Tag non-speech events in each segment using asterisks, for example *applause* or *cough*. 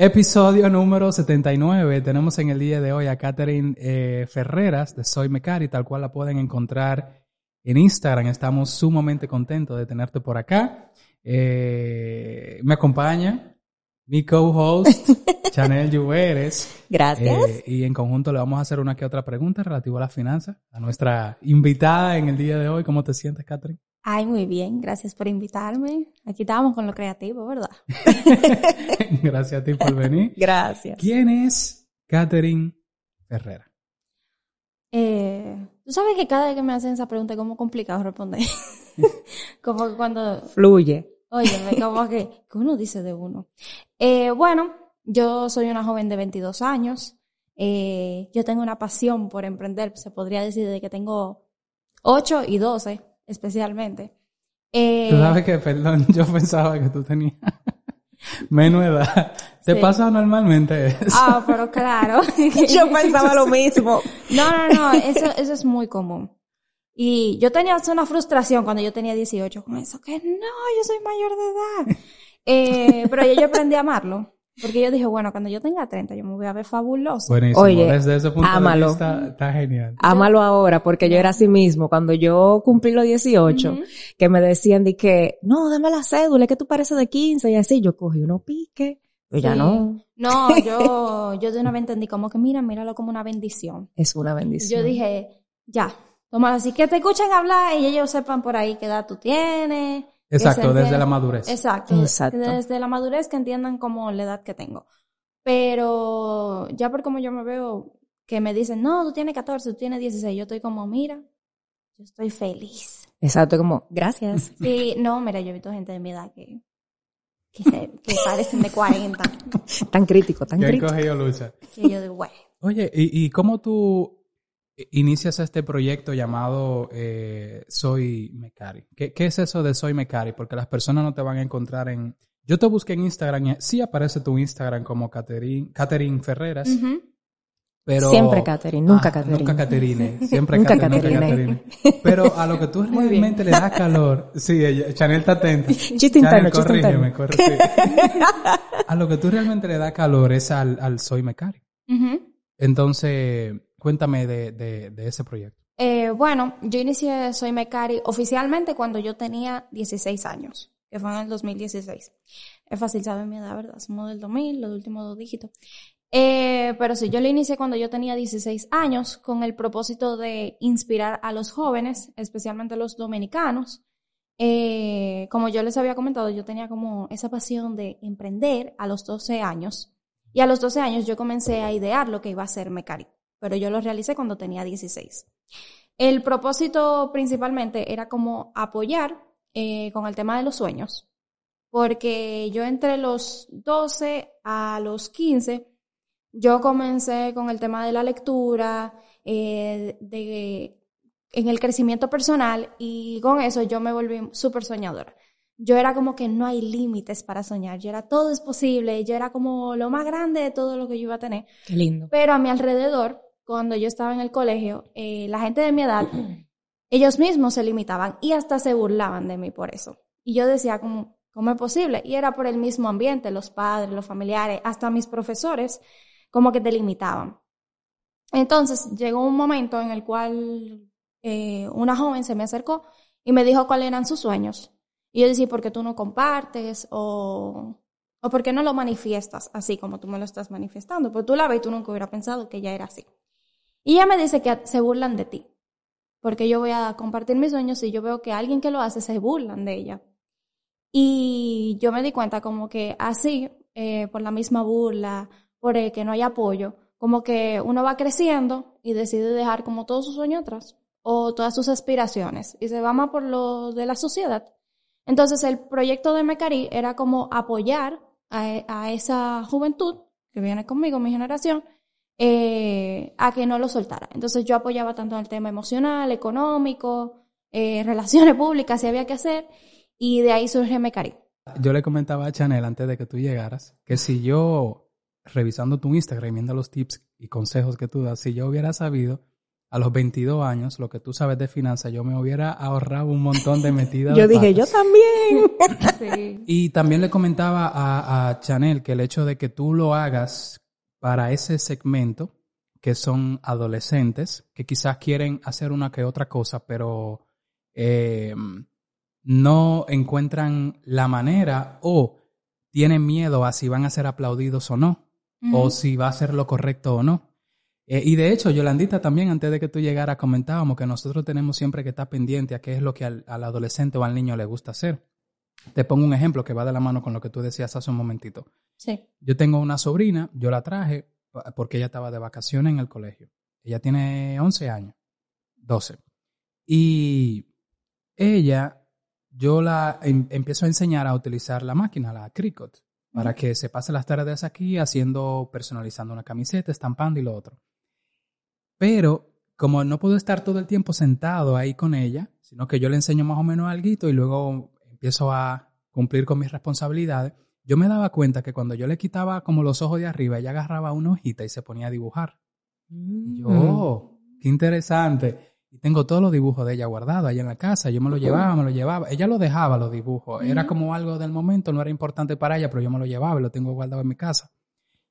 Episodio número 79. Tenemos en el día de hoy a Catherine eh, Ferreras de Soy Mecari, tal cual la pueden encontrar en Instagram. Estamos sumamente contentos de tenerte por acá. Eh, me acompaña mi co-host, *laughs* Chanel Lluveres. Gracias. Eh, y en conjunto le vamos a hacer una que otra pregunta relativa a las finanzas. A nuestra invitada en el día de hoy. ¿Cómo te sientes, Catherine? Ay, muy bien. Gracias por invitarme. Aquí estábamos con lo creativo, ¿verdad? *laughs* Gracias a ti por venir. *laughs* Gracias. ¿Quién es Catherine Ferrera? Eh, Tú sabes que cada vez que me hacen esa pregunta es como complicado responder. *laughs* como que cuando... Fluye. Oye, como que, ¿qué uno dice de uno? Eh, bueno, yo soy una joven de 22 años. Eh, yo tengo una pasión por emprender, se podría decir desde que tengo 8 y 12, especialmente. Eh, tú sabes que, perdón, *laughs* yo pensaba que tú tenías *laughs* menos edad. ¿Te Sí. pasa normalmente eso? Ah, pero claro. *laughs* Yo pensaba lo mismo. No, no, no, eso, eso es muy común. Y yo tenía una frustración cuando yo tenía 18 con eso, que no, yo soy mayor de edad. Eh, pero yo, yo aprendí a amarlo. Porque yo dije, bueno, cuando yo tenga 30, yo me voy a ver fabuloso. Buenísimo. Oye, Desde ese punto ámalo. de vista está genial. Ámalo ahora, porque yo era así mismo. Cuando yo cumplí los 18, Ujú. que me decían de que, no, dame la cédula, es que tú pareces de 15 y así. Yo cogí uno pique. Pero ya Sí. no. No, *laughs* yo, yo de una vez entendí como que, mira, míralo como una bendición. Es una bendición. Yo dije, ya, toma así que te escuchen hablar y ellos sepan por ahí qué edad tú tienes. Que Exacto, desde la madurez. Exacto, Exacto. Desde la madurez que entiendan como la edad que tengo. Pero ya por como yo me veo, que me dicen, no, tú tienes 14, tú tienes 16, yo estoy como, mira, yo estoy feliz. Exacto, como, gracias. *laughs* Sí, no, mira, yo he visto gente de mi edad que, que, se- que parecen de 40. Tan crítico, tan Que crítico. cogido lucha. Que yo digo, güey. Oye, ¿y, y cómo tú inicias este proyecto llamado eh, Soy Mecari? ¿Qué, ¿Qué es eso de Soy Mecari? Porque las personas no te van a encontrar en... Yo te busqué en Instagram y sí aparece tu Instagram como Catherine, Catherine Ferreras, pero... Siempre Catherine, nunca Ah, Catherine. Nunca Caterine. *laughs* Siempre Nunca Catherine, nunca Caterine. Caterine. Pero a lo que tú *laughs* realmente le das calor... Sí, ella- Chanel está atenta. *laughs* Chiste Chanel, interno, corrígeme, corrígeme. A lo que tú realmente le das calor es al, al Soy Mecari. Ujú. Entonces, cuéntame de, de, de ese proyecto. Eh, bueno, yo inicié Soy Mecari oficialmente cuando yo tenía 16 años, que fue en el 2016. Es fácil saber mi edad, ¿verdad? Somos del 2000, los últimos dos dígitos. Eh, pero sí, yo lo inicié cuando yo tenía 16 años con el propósito de inspirar a los jóvenes, especialmente los dominicanos. Eh, como yo les había comentado, yo tenía como esa pasión de emprender a los 12 años. Y a los 12 años yo comencé a idear lo que iba a ser Mecari, pero yo lo realicé cuando tenía 16. El propósito principalmente era como apoyar eh, con el tema de los sueños, porque yo entre los 12 a los 15, yo comencé con el tema de la lectura, eh, de, en el crecimiento personal y con eso yo me volví súper soñadora. Yo era como que no hay límites para soñar, yo era todo es posible, yo era como lo más grande de todo lo que yo iba a tener. Qué lindo. Pero a mi alrededor, cuando yo estaba en el colegio, eh, la gente de mi edad, *clears throat* ellos mismos se limitaban y hasta se burlaban de mí por eso. Y yo decía, ¿cómo, cómo es posible? Y era por el mismo ambiente, los padres, los familiares, hasta mis profesores, como que te limitaban. Entonces llegó un momento en el cual eh, una joven se me acercó y me dijo cuáles eran sus sueños. Y yo decía, ¿por qué tú no compartes? O, o ¿por qué no lo manifiestas así como tú me lo estás manifestando? Pues tú la ves y tú nunca hubiera pensado que ella era así. Y ella me dice que se burlan de ti. Porque yo voy a compartir mis sueños y yo veo que alguien que lo hace se burlan de ella. Y yo me di cuenta como que así, eh, por la misma burla, por el que no hay apoyo, como que uno va creciendo y decide dejar como todos sus sueños atrás o todas sus aspiraciones y se va más por lo de la sociedad. Entonces el proyecto de Mecari era como apoyar a esa juventud que viene conmigo, mi generación, eh, a que no lo soltara. Entonces yo apoyaba tanto en el tema emocional, económico, eh, relaciones públicas, si había que hacer, y de ahí surge Mecari. Yo le comentaba a Chanel antes de que tú llegaras que si yo, revisando tu Instagram y viendo los tips y consejos que tú das, si yo hubiera sabido a los 22 años, lo que tú sabes de finanzas, yo me hubiera ahorrado un montón de metidas. *laughs* Yo de dije, patas. yo también. *laughs* Sí. Y también le comentaba a, a Chanel que el hecho de que tú lo hagas para ese segmento, que son adolescentes, que quizás quieren hacer una que otra cosa, pero eh, no encuentran la manera o tienen miedo a si van a ser aplaudidos o no, o si va a ser lo correcto o no. Eh, y de hecho, Yolandita también, antes de que tú llegaras, comentábamos que nosotros tenemos siempre que estar pendiente a qué es lo que al, al adolescente o al niño le gusta hacer. Te pongo un ejemplo que va de la mano con lo que tú decías hace un momentito. Sí. Yo tengo una sobrina, yo la traje porque ella estaba de vacaciones en el colegio. Ella tiene 11 años, 12. Y ella, yo la em- empiezo a enseñar a utilizar la máquina, la Cricut, para que se pase las tardes aquí haciendo, personalizando una camiseta, estampando y lo otro. Pero como no puedo estar todo el tiempo sentado ahí con ella, sino que yo le enseño más o menos algo y luego empiezo a cumplir con mis responsabilidades, yo me daba cuenta que cuando yo le quitaba como los ojos de arriba, ella agarraba una hojita y se ponía a dibujar. Y yo, Mm. oh, qué interesante. Y tengo todos los dibujos de ella guardados ahí en la casa. Yo me lo llevaba, me lo llevaba. Ella lo dejaba, los dibujos. Era como algo del momento, no era importante para ella, pero yo me lo llevaba y lo tengo guardado en mi casa.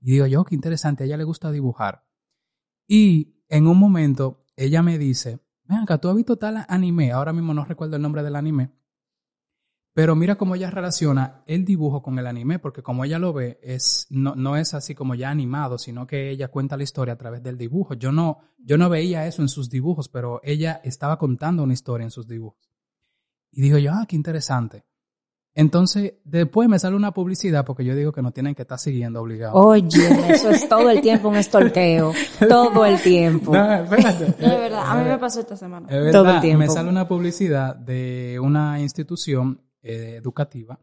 Y digo yo, qué interesante, a ella le gusta dibujar. Y en un momento, ella me dice, ven acá, tú has visto tal anime, ahora mismo no recuerdo el nombre del anime, pero mira cómo ella relaciona el dibujo con el anime, porque como ella lo ve, es, no, no es así como ya animado, sino que ella cuenta la historia a través del dibujo. Yo no, yo no veía eso en sus dibujos, pero ella estaba contando una historia en sus dibujos. Y digo yo, ah, qué interesante. Entonces, después me sale una publicidad, porque yo digo que no tienen que estar siguiendo obligado. Oye, eso es todo el tiempo un estorqueo. *laughs* Todo el tiempo. No, espérate. *laughs* De verdad, a mí me pasó esta semana. Es verdad, Todo el tiempo. Me sale una publicidad de una institución eh, educativa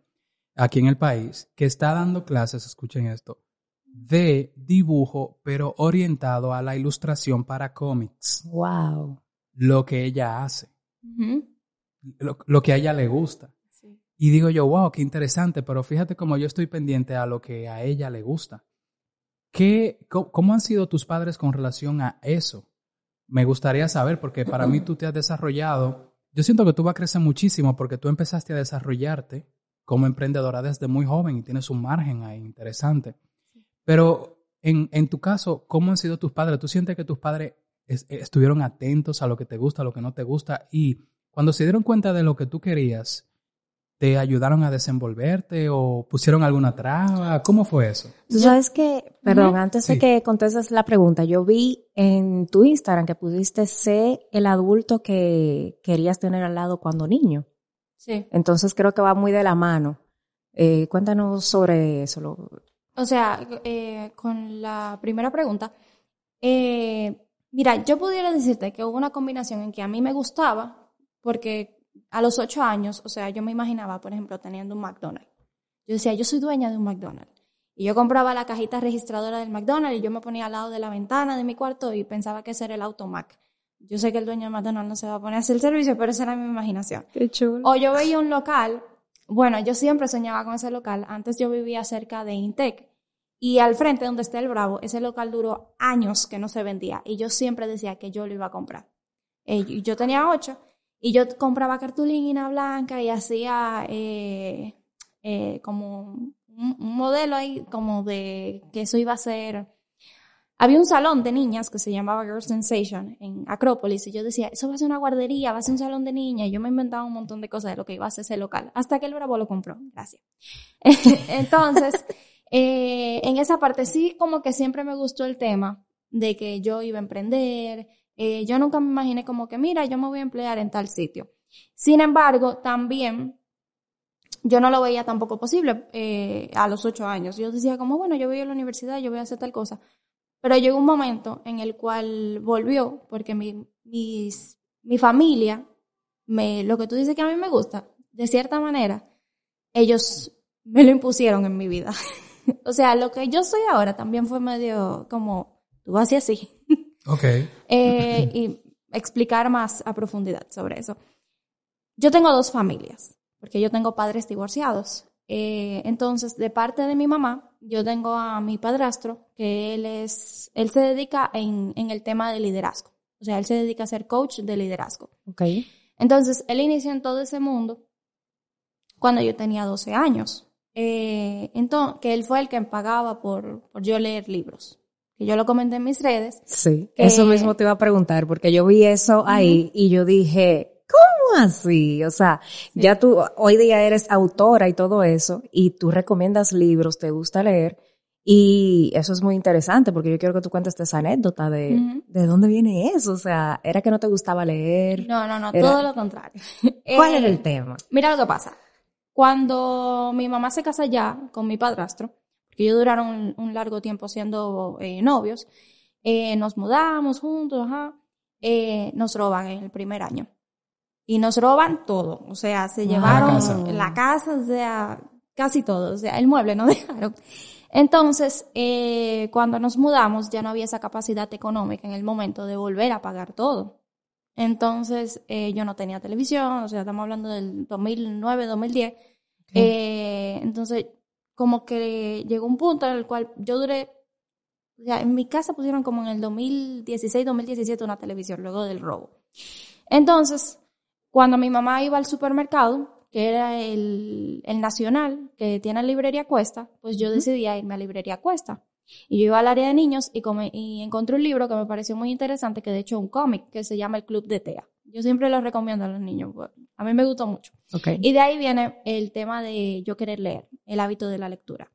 aquí en el país que está dando clases, escuchen esto, de dibujo, pero orientado a la ilustración para cómics. Wow. Lo que ella hace, lo, lo que a ella le gusta. Sí. Y digo yo, wow, qué interesante, pero fíjate cómo yo estoy pendiente a lo que a ella le gusta. ¿Qué, cómo, cómo han sido tus padres con relación a eso? Me gustaría saber, porque para mí tú te has desarrollado. Yo siento que tú vas a crecer muchísimo porque tú empezaste a desarrollarte como emprendedora desde muy joven y tienes un margen ahí interesante. Pero en, en tu caso, ¿cómo han sido tus padres? ¿Tú sientes que tus padres es- estuvieron atentos a lo que te gusta, a lo que no te gusta? Y cuando se dieron cuenta de lo que tú querías, ¿te ayudaron a desenvolverte o pusieron alguna traba? ¿Cómo fue eso? Tú sabes que, perdón, antes de que contestes la pregunta, yo vi en tu Instagram que pudiste ser el adulto que querías tener al lado cuando niño. Sí. Entonces creo que va muy de la mano. Eh, cuéntanos sobre eso. lo- O sea, eh, con la primera pregunta, eh, mira, yo pudiera decirte que hubo una combinación en que a mí me gustaba, porque a los ocho años, o sea, yo me imaginaba, por ejemplo, teniendo un McDonald's. Yo decía, yo soy dueña de un McDonald's. Y yo compraba la cajita registradora del McDonald's y yo me ponía al lado de la ventana de mi cuarto y pensaba que ese era el automac. Yo sé que el dueño del McDonald's no se va a poner a hacer el servicio, pero esa era mi imaginación. Qué chulo. O yo veía un local, bueno, yo siempre soñaba con ese local. Antes yo vivía cerca de Intec y al frente donde está el Bravo, ese local duró años que no se vendía y yo siempre decía que yo lo iba a comprar. Eh, y yo tenía ocho y yo compraba cartulina blanca y hacía eh, eh, como un, un modelo ahí como de que eso iba a ser... Había un salón de niñas que se llamaba Girl Sensation en Acrópolis y yo decía, eso va a ser una guardería, va a ser un salón de niñas. Y yo me inventaba un montón de cosas de lo que iba a ser ese local, hasta que el Bravo lo compró. Gracias. *laughs* Entonces, eh, en esa parte sí como que siempre me gustó el tema de que yo iba a emprender. Eh, yo nunca me imaginé como que, mira, yo me voy a emplear en tal sitio. Sin embargo, también yo no lo veía tampoco posible eh, a los ocho años. Yo decía como, bueno, yo voy a la universidad, yo voy a hacer tal cosa. Pero llegó un momento en el cual volvió, porque mi, mi familia, me, lo que tú dices que a mí me gusta, de cierta manera, ellos me lo impusieron en mi vida. *laughs* o sea, lo que yo soy ahora también fue medio como, tú vas así así. *laughs* Ok. Eh, y explicar más a profundidad sobre eso. Yo tengo dos familias, porque yo tengo padres divorciados. Eh, entonces, de parte de mi mamá, yo tengo a mi padrastro, que él es, él se dedica en, en el tema de liderazgo. O sea, él se dedica a ser coach de liderazgo. Ok. Entonces, él inició en todo ese mundo cuando yo tenía 12 años. Eh, entonces, que él fue el que me pagaba por, por yo leer libros. Que yo lo comenté en mis redes. Sí, que- eso mismo te iba a preguntar, porque yo vi eso ahí y yo dije, ¿cómo así? O sea, ya tú hoy día eres autora y todo eso, y tú recomiendas libros, te gusta leer, y eso es muy interesante, porque yo quiero que tú cuentes esa anécdota de, de dónde viene eso, o sea, era que no te gustaba leer. No, no, no, Era- todo lo contrario. *laughs* ¿Cuál Eh, era el tema? Mira lo que pasa. Cuando mi mamá se casa ya con mi padrastro, que ellos duraron un, un largo tiempo siendo eh, novios, eh, nos mudamos juntos, ajá, eh, nos roban en el primer año. Y nos roban todo, o sea, se Wow. llevaron La casa. la casa, o sea, casi todo, o sea, el mueble no *laughs* dejaron. Entonces, eh, cuando nos mudamos ya no había esa capacidad económica en el momento de volver a pagar todo. Entonces, eh, yo no tenía televisión, o sea, estamos hablando del 2009, 2010. Eh, entonces, como que llegó un punto en el cual yo duré, o sea, en mi casa pusieron como en el 2016, 2017 una televisión, luego del robo. Entonces, cuando mi mamá iba al supermercado, que era el, el nacional, que tiene librería Cuesta, pues yo decidí irme a librería Cuesta. Y yo iba al área de niños y, come- y encontré un libro que me pareció muy interesante, que de hecho es un cómic, que se llama El Club de Tea. Yo siempre lo recomiendo a los niños, pues, a mí me gustó mucho. Y de ahí viene el tema de yo querer leer, el hábito de la lectura.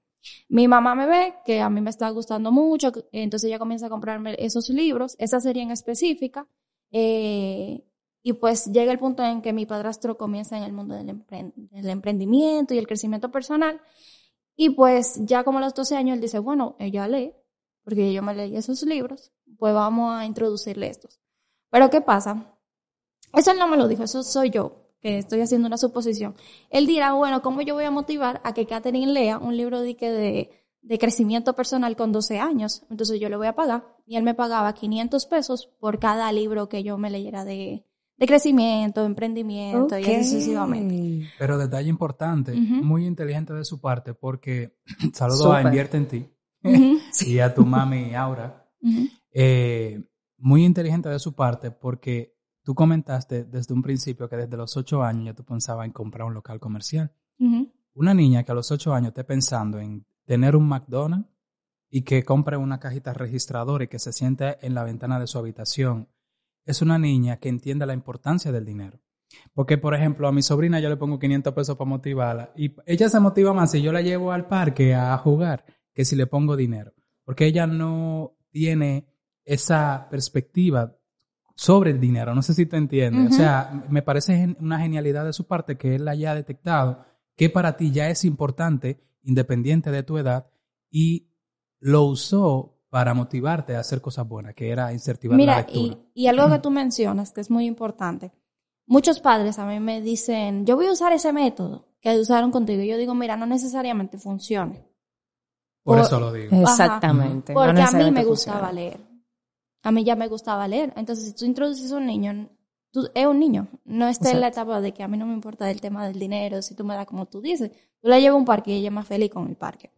Mi mamá me ve que a mí me está gustando mucho, entonces ella comienza a comprarme esos libros, esa serie en específica, eh, y pues llega el punto en que mi padrastro comienza en el mundo del, del emprendimiento y el crecimiento personal, y pues ya como a los 12 años él dice, bueno, ella lee, porque yo me leí esos libros, pues vamos a introducirle estos. Pero ¿qué pasa? Eso él no me lo dijo, eso soy yo, que estoy haciendo una suposición. Él dirá, bueno, ¿cómo yo voy a motivar a que Catherine lea un libro de, que de, de crecimiento personal con 12 años? Entonces yo le voy a pagar. Y él me pagaba 500 pesos por cada libro que yo me leyera de, de crecimiento, emprendimiento y así sucesivamente. Pero detalle importante, muy inteligente de su parte, porque *clears throat* saludo a Invierte en ti Ujú, *laughs* y a tu mami Aura. Eh, muy inteligente de su parte porque tú comentaste desde un principio que desde los ocho años ya tú pensabas en comprar un local comercial. Una niña que a los ocho años esté pensando en tener un McDonald's y que compre una cajita registradora y que se siente en la ventana de su habitación, es una niña que entiende la importancia del dinero. Porque, por ejemplo, a mi sobrina yo le pongo 500 pesos para motivarla y ella se motiva más si yo la llevo al parque a jugar que si le pongo dinero. Porque ella no tiene esa perspectiva sobre el dinero. No sé si te entiendes. O sea, me parece una genialidad de su parte que él haya detectado que para ti ya es importante, independiente de tu edad, y lo usó para motivarte a hacer cosas buenas, que era incentivar la lectura. y, y algo que *clears throat* tú mencionas que es muy importante. Muchos padres a mí me dicen, yo voy a usar ese método que usaron contigo. Y yo digo, mira, no necesariamente funciona. Por por- eso lo digo. Exactamente. no Porque a mí me funciona. gustaba leer. A mí ya me gustaba leer. Entonces, si tú introduces a un niño, tú, es un niño. No está en la etapa de que a mí no me importa el tema del dinero, si tú me das como tú dices. Tú la llevas a un parque y ella es más feliz con el parque.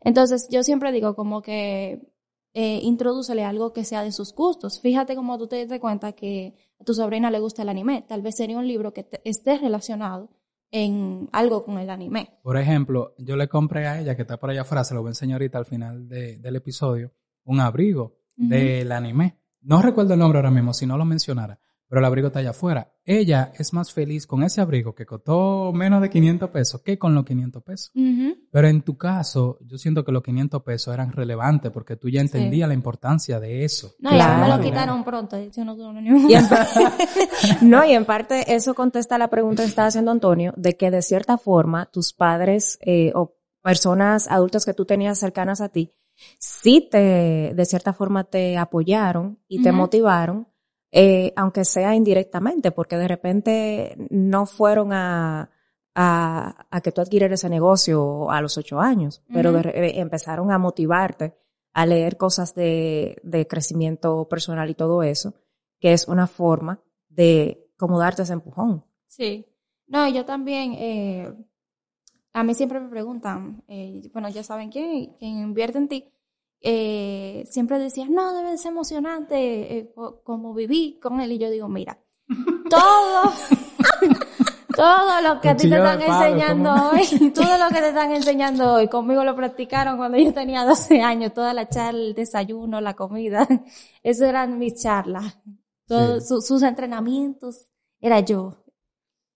Entonces, yo siempre digo como que eh, introdúcele algo que sea de sus gustos. Fíjate como tú te das cuenta que a tu sobrina le gusta el anime. Tal vez sería un libro que te- esté relacionado en algo con el anime. Por ejemplo, yo le compré a ella, que está por allá afuera, se lo voy a enseñar ahorita al final de- del episodio, un abrigo Del anime. No recuerdo el nombre ahora mismo, si no lo mencionara, pero el abrigo está allá afuera. Ella es más feliz con ese abrigo que costó menos de 500 pesos que con los 500 pesos. Pero en tu caso, yo siento que los 500 pesos eran relevantes porque tú ya entendías la importancia de eso. No, ya me lo quitaron pronto. Yo no Y en, *laughs* no, y en parte eso contesta la pregunta que estaba haciendo Antonio, de que de cierta forma tus padres eh, o personas adultas que tú tenías cercanas a ti, sí te, de cierta forma te apoyaron y te motivaron, eh, aunque sea indirectamente, porque de repente no fueron a, a, a que tú adquirieras ese negocio a los ocho años, pero de eh, empezaron a motivarte a leer cosas de, de crecimiento personal y todo eso, que es una forma de como darte ese empujón. Sí. No, yo también, eh, a mí siempre me preguntan, eh, bueno, ya saben quién, quién invierte en ti. eh, siempre decías, no, debe ser emocionante eh, co- como viví con él. Y yo digo, mira, *laughs* todo, todo lo que a ti te están palo, enseñando ¿cómo? hoy, todo lo que te están enseñando hoy, conmigo lo practicaron cuando yo tenía 12 años, toda la charla, el desayuno, la comida, *laughs* eso eran mis charlas. Todos Sí. su- sus entrenamientos, era yo.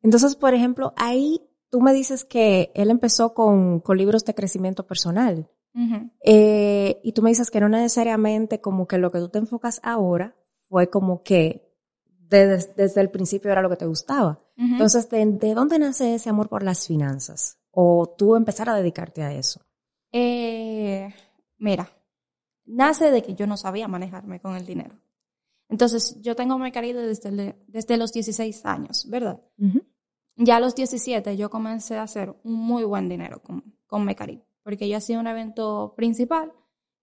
Entonces, por ejemplo, ahí tú me dices que él empezó con, con libros de crecimiento personal. Eh, y tú me dices que no necesariamente como que lo que tú te enfocas ahora fue como que de- desde el principio era lo que te gustaba. Entonces, ¿de, de dónde nace ese amor por las finanzas? O tú empezar a dedicarte a eso. Eh, mira, nace de que yo no sabía manejarme con el dinero. Entonces, yo tengo mi querido desde, el- desde los 16 años, ¿verdad? Ya a los 17 yo comencé a hacer un muy buen dinero con, con Mecari, porque yo hacía un evento principal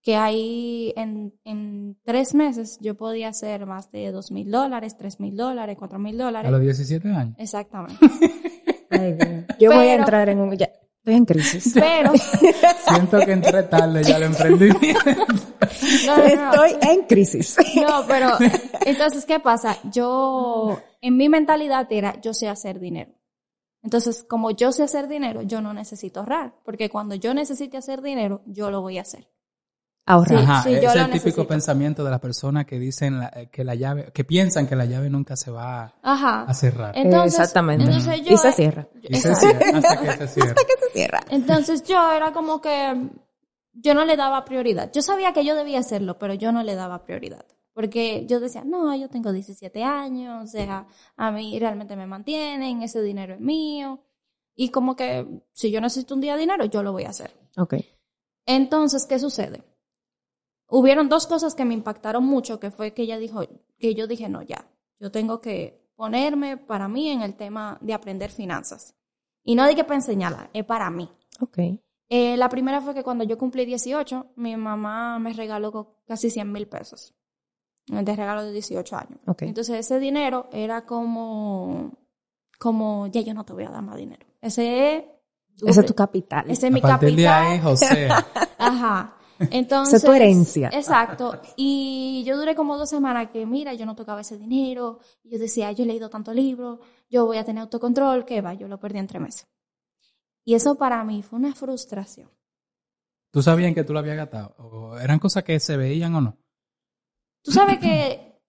que ahí en, en tres meses yo podía hacer más de dos mil dólares, tres mil dólares, cuatro mil A dólares. los 17 años. Exactamente. *laughs* Ay, Dios. Yo voy a Pero- entrar en un... ya, estoy en crisis. Pero, *laughs* Siento que entré tarde ya al emprendimiento. *laughs* no, no, no. Estoy en crisis. No, pero entonces, ¿qué pasa? Yo, en mi mentalidad era, yo sé hacer dinero. Entonces, como yo sé hacer dinero, yo no necesito ahorrar, porque cuando yo necesite hacer dinero, yo lo voy a hacer. Ahorrar. Sí. Ajá, yo es el típico necesito. pensamiento de las personas que dicen la- que la llave, que piensan que la llave nunca se va Ajá. a cerrar. Entonces, Exactamente. entonces yo, y se cierra. Y se cierra, hasta que se *laughs* cierra. Se cierra. Entonces yo era como que yo no le daba prioridad. Yo sabía que yo debía hacerlo, pero yo no le daba prioridad. Porque yo decía, no, yo tengo 17 años, o sea, a mí realmente me mantienen, ese dinero es mío. Y como que si yo necesito un día de dinero, yo lo voy a hacer. Ok. Entonces, ¿qué sucede? Hubieron dos cosas que me impactaron mucho, que fue que ella dijo, que yo dije, no, ya, yo tengo que ponerme para mí en el tema de aprender finanzas. Y no de que para enseñarla, es para mí. Ok. Eh, la primera fue que cuando yo cumplí 18, mi mamá me regaló casi 100 mil pesos. De regalo de 18 años. Entonces ese dinero era como, como, ya yo no te voy a dar más dinero. Ese es, Ese es tu capital. ese es mi partir de capital. ahí, José. *laughs* Ajá. Entonces. Esa es tu herencia. Exacto. Y yo duré como dos semanas que, mira, yo no tocaba ese dinero. Y yo decía, yo he leído tanto libro, yo voy a tener autocontrol, que va, yo lo perdí en tres meses. Y eso para mí fue una frustración. ¿Tú sabías que tú lo habías gastado? ¿O eran cosas que se veían o no? Tú sabes que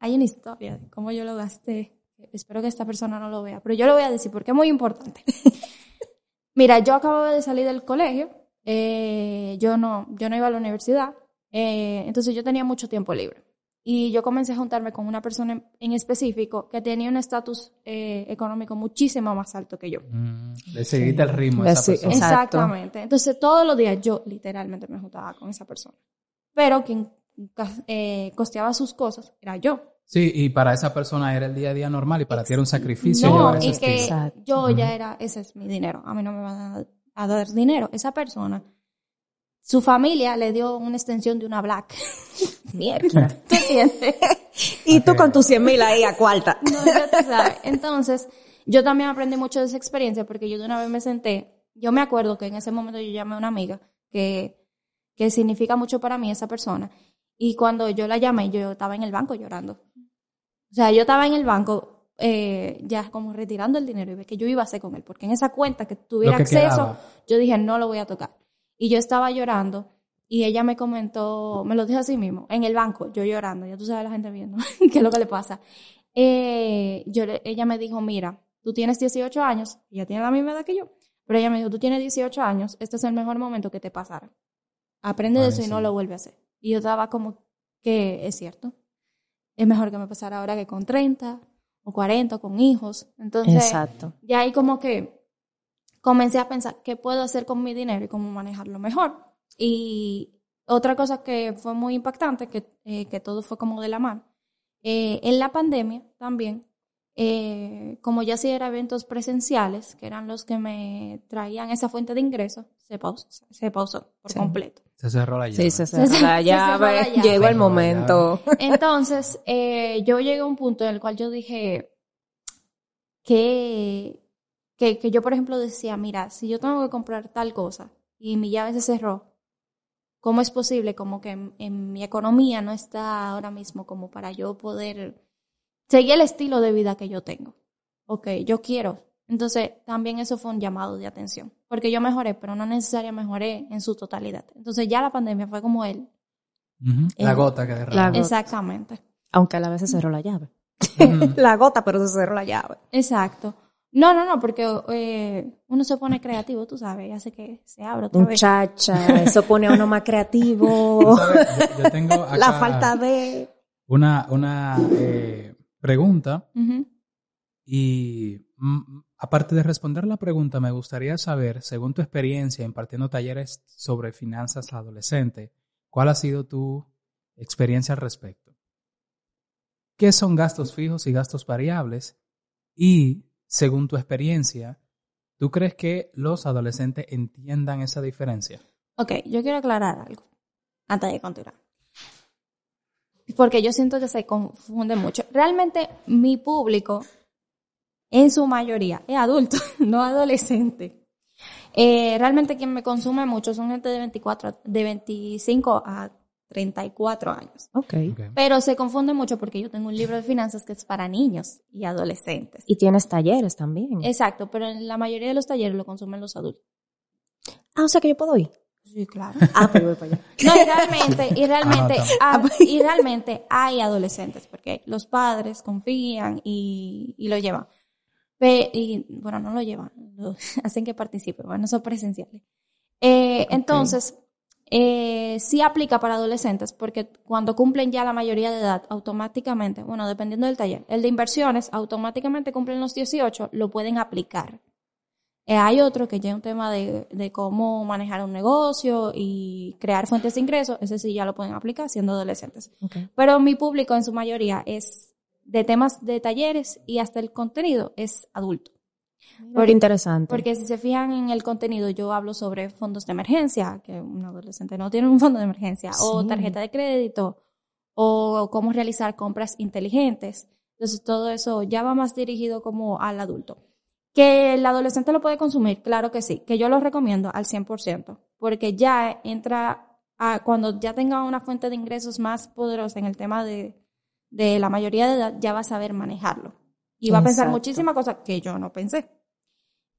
hay una historia de cómo yo lo gasté. Espero que esta persona no lo vea, pero yo lo voy a decir porque es muy importante. *laughs* Mira, yo acababa de salir del colegio, eh, yo no, yo no iba a la universidad, eh, entonces yo tenía mucho tiempo libre. Y yo comencé a juntarme con una persona en, en específico que tenía un estatus eh, económico muchísimo más alto que yo. Mm, le seguiste el ritmo a esa sí- persona. Exacto. Exactamente. Entonces todos los días yo literalmente me juntaba con esa persona. Pero quien eh, costeaba sus cosas era yo. Sí, y para esa persona era el día a día normal y para ti era un sacrificio No, llevar ese y estilo. que Exacto. yo ya era, ese es mi dinero. A mí no me van a, a dar dinero. Esa persona, su familia le dio una extensión de una black. *laughs* Mierda. ¿Tú entiendes? y tú con tus 100 mil ahí a cuarta. No, ya tú sabes. Entonces, yo también aprendí mucho de esa experiencia porque yo de una vez me senté. Yo me acuerdo que en ese momento yo llamé a una amiga que, que significa mucho para mí esa persona. Y cuando yo la llamé, yo estaba en el banco llorando. O sea, yo estaba en el banco eh, ya como retirando el dinero y ve que yo iba a hacer con él. Porque en esa cuenta que tuviera que acceso, quedaba. yo dije, no lo voy a tocar. Y yo estaba llorando y ella me comentó, me lo dijo así mismo, en el banco, yo llorando, ya tú sabes la gente viendo, *laughs* qué es lo que le pasa. Eh, yo, ella me dijo, mira, tú tienes 18 años, ella tiene la misma edad que yo, pero ella me dijo, tú tienes 18 años, este es el mejor momento que te pasara. Aprende de eso y no lo vuelve a hacer. Y yo estaba como que es cierto. Es mejor que me pasara ahora que con 30 o 40 o con hijos. Entonces, Exacto. ya ahí como que comencé a pensar qué puedo hacer con mi dinero y cómo manejarlo mejor. Y otra cosa que fue muy impactante, que, eh, que todo fue como de la mano, eh, en la pandemia también, eh, como ya sí eran eventos presenciales, que eran los que me traían esa fuente de ingresos, se pausó, se pausó por Sí. completo. Se cerró la llave. Sí, se Se cerró la *laughs* la llave. llave. Llegó el momento. Entonces, eh, yo llegué a un punto en el cual yo dije que, que, que yo, por ejemplo, decía, mira, si yo tengo que comprar tal cosa y mi llave se cerró, cómo es posible como que en, en mi economía no está ahora mismo como para yo poder seguir el estilo de vida que yo tengo. Ok, yo quiero. Entonces, también eso fue un llamado de atención, porque yo mejoré, pero no necesariamente mejoré en su totalidad. Entonces, ya la pandemia fue como él. La gota que derramó. Exactamente. Aunque a la vez se cerró la llave. *laughs* La gota, pero se cerró la llave. Exacto. No, no, no, porque eh, uno se pone creativo, tú sabes, y hace que se abra otra vez. Muchacha, eso pone a uno más creativo. *laughs* Yo tengo acá la falta de... una, una eh, pregunta y mm, aparte de responder la pregunta, me gustaría saber, según tu experiencia impartiendo talleres sobre finanzas a adolescentes, ¿cuál ha sido tu experiencia al respecto? ¿Qué son gastos fijos y gastos variables? Y, según tu experiencia, ¿tú crees que los adolescentes entiendan esa diferencia? Ok, yo quiero aclarar algo antes de continuar. Porque yo siento que se confunde mucho. Realmente mi público, en su mayoría, es adulto, *laughs* no adolescente. Eh, realmente quien me consume mucho son gente de 24, de 25 a 34 años. Ok. Ok. Pero se confunde mucho porque yo tengo un libro de finanzas que es para niños y adolescentes. Y tienes talleres también. Exacto, pero en la mayoría de los talleres lo consumen los adultos. Ah, o sea que yo puedo ir. Sí, claro. Ah, pues voy para allá. *laughs* No, y realmente, y realmente, ah, y realmente hay adolescentes, porque los padres confían y, y lo llevan. Pe- y, bueno, no lo llevan, lo *laughs* hacen que participe, bueno, son presenciales. Eh, Entonces, eh, sí aplica para adolescentes, porque cuando cumplen ya la mayoría de edad, automáticamente, bueno, dependiendo del taller, el de inversiones, automáticamente cumplen los 18, lo pueden aplicar. Eh, hay otro que ya es un tema de, de cómo manejar un negocio y crear fuentes de ingresos, ese sí ya lo pueden aplicar siendo adolescentes. Pero mi público en su mayoría es de temas de talleres y hasta el contenido es adulto. Pero interesante. Porque si se fijan en el contenido, yo hablo sobre fondos de emergencia, que un adolescente no tiene un fondo de emergencia, o tarjeta de crédito, o cómo realizar compras inteligentes. Entonces todo eso ya va más dirigido como al adulto. Que el adolescente lo puede consumir, claro que sí, que yo lo recomiendo al 100%, porque ya entra a, cuando ya tenga una fuente de ingresos más poderosa en el tema de, de la mayoría de edad, ya va a saber manejarlo. Y va a pensar muchísimas cosas que yo no pensé.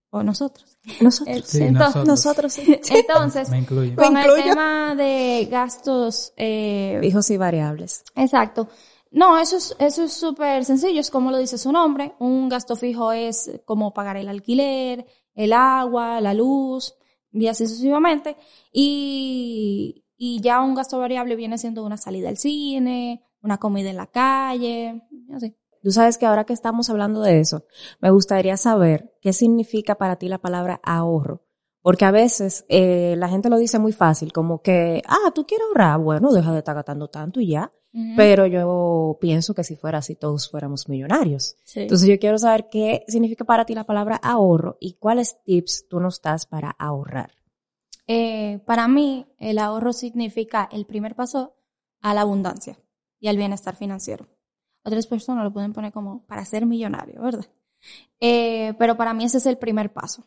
O nosotros. *laughs* Nosotros. Sí, Entonces, Nosotros sí. entonces Me con Me el tema de gastos, eh, Fijos y variables. exacto. No, eso es, eso es súper sencillo, es como lo dice su nombre. Un gasto fijo es como pagar el alquiler, el agua, la luz, y así sucesivamente. Y, y ya un gasto variable viene siendo una salida al cine, una comida en la calle, así. Tú sabes que ahora que estamos hablando de eso, me gustaría saber qué significa para ti la palabra ahorro. Porque a veces eh, la gente lo dice muy fácil, como que, ah, tú quieres ahorrar, bueno, deja de estar gastando tanto y ya. Pero yo pienso que si fuera así, todos fuéramos millonarios. Sí. Entonces yo quiero saber qué significa para ti la palabra ahorro y cuáles tips tú nos das para ahorrar. Eh, para mí, el ahorro significa el primer paso a la abundancia y al bienestar financiero. Otras personas lo pueden poner como para ser millonario, ¿verdad? Eh, pero para mí ese es el primer paso.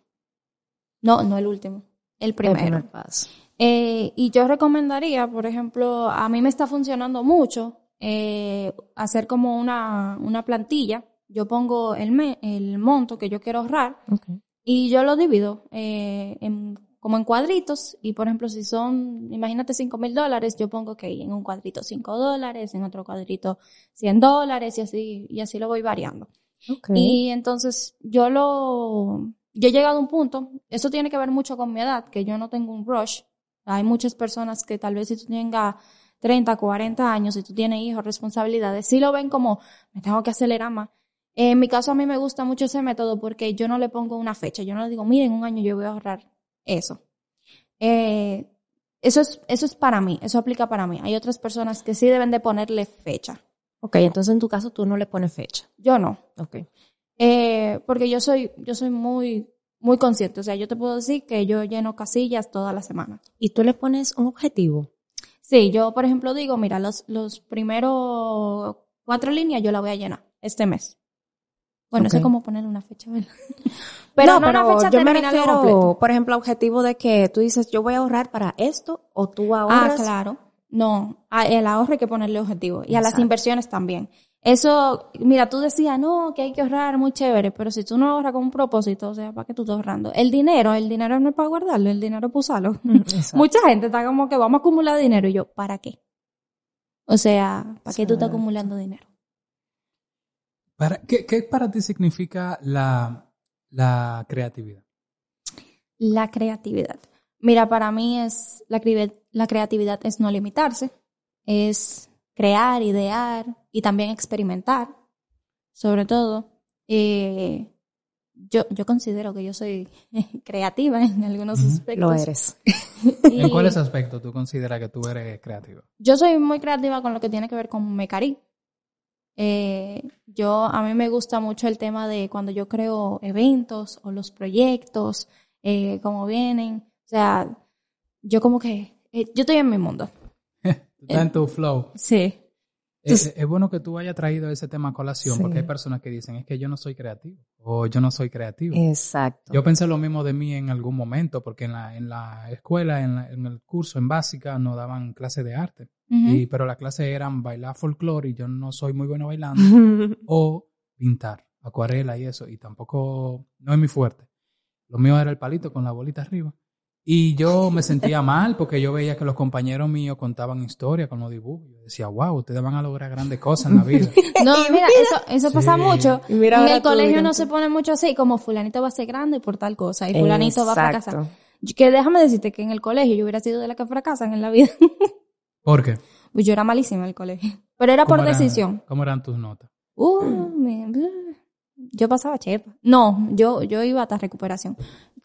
No, no el último, el primero. El primer paso. Eh, y yo recomendaría, por ejemplo, a mí me está funcionando mucho eh, hacer como una, una plantilla. Yo pongo el, me- el monto que yo quiero ahorrar Okay. y yo lo divido eh, en, como en cuadritos. Y por ejemplo, si son, imagínate 5 mil dólares, yo pongo que en un cuadrito 5 dólares, en otro cuadrito 100 dólares y así, y así lo voy variando. Okay. Y entonces yo lo, yo he llegado a un punto, eso tiene que ver mucho con mi edad, que yo no tengo un rush. Hay muchas personas que tal vez si tú tengas 30, 40 años, si tú tienes hijos, responsabilidades, sí lo ven como, me tengo que acelerar más. En mi caso a mí me gusta mucho ese método porque yo no le pongo una fecha, yo no le digo, mira, en un año yo voy a ahorrar eso. Eh, eso es, eso es para mí, eso aplica para mí. Hay otras personas que sí deben de ponerle fecha. ok, entonces en tu caso tú no le pones fecha. Yo no. Ok. Eh, porque yo soy, yo soy muy, muy consciente. O sea, yo te puedo decir que yo lleno casillas toda la semana. Y tú le pones un objetivo. Sí, yo, por ejemplo, digo, mira, los, los primeros cuatro líneas yo la voy a llenar este mes. Bueno, eso es como ponerle una fecha, ¿verdad? *laughs* Pero no, una fecha yo me terminal refiero, completo. por ejemplo, objetivo de que tú dices, yo voy a ahorrar para esto, o tú Ah, ahorras. claro. No, a- el ahorro hay que ponerle objetivo. Y a las inversiones también. Eso, mira, tú decías, no, que hay que ahorrar, muy chévere, pero si tú no ahorras con un propósito, o sea, ¿para qué tú estás ahorrando? El dinero, el dinero no es para guardarlo, el dinero es para usarlo. *laughs* Exacto. Mucha gente está como que vamos a acumular dinero y yo, ¿para qué? O sea, ¿para qué tú estás acumulando dinero? Para, ¿qué, qué para ti significa la, la creatividad? La creatividad. Mira, para mí es, la, la creatividad es no limitarse, es crear, idear y también experimentar, sobre todo. Eh, yo, yo considero que yo soy *laughs* creativa en algunos aspectos. Lo eres. *laughs* Y ¿En cuáles aspectos tú consideras que tú eres creativa? Yo soy muy creativa con lo que tiene que ver con Mecarí. Eh, yo, a mí me gusta mucho el tema de cuando yo creo eventos o los proyectos, eh, cómo vienen. O sea, yo como que, eh, yo estoy en mi mundo. Tú estás en tu flow. Sí. Es, es bueno que tú hayas traído ese tema a colación Sí. porque hay personas que dicen, es que yo no soy creativo o yo no soy creativo. Exacto. Yo pensé lo mismo de mí en algún momento porque en la, en la escuela, en, la- en el curso, en básica, nos daban clases de arte. Y, pero las clases eran bailar folclore y yo no soy muy bueno bailando. *laughs* o pintar, acuarela y eso, y tampoco, no es mi fuerte. Lo mío era el palito con la bolita arriba. Y yo me sentía mal porque yo veía que los compañeros míos contaban historias con los dibujos. Yo decía, wow, ustedes van a lograr grandes cosas en la vida. *laughs* No, mira, eso, eso pasa mucho. En el tú, colegio no se pone mucho así, como fulanito va a ser grande por tal cosa y fulanito va a fracasar. Que déjame decirte que en el colegio yo hubiera sido de las que fracasan en la vida. *laughs* ¿Por qué? Pues yo era malísima en el colegio. Pero era por ¿Cómo eran- decisión. ¿Cómo eran tus notas? Uh, me- uh, yo pasaba chepa. No, yo, yo iba hasta recuperación.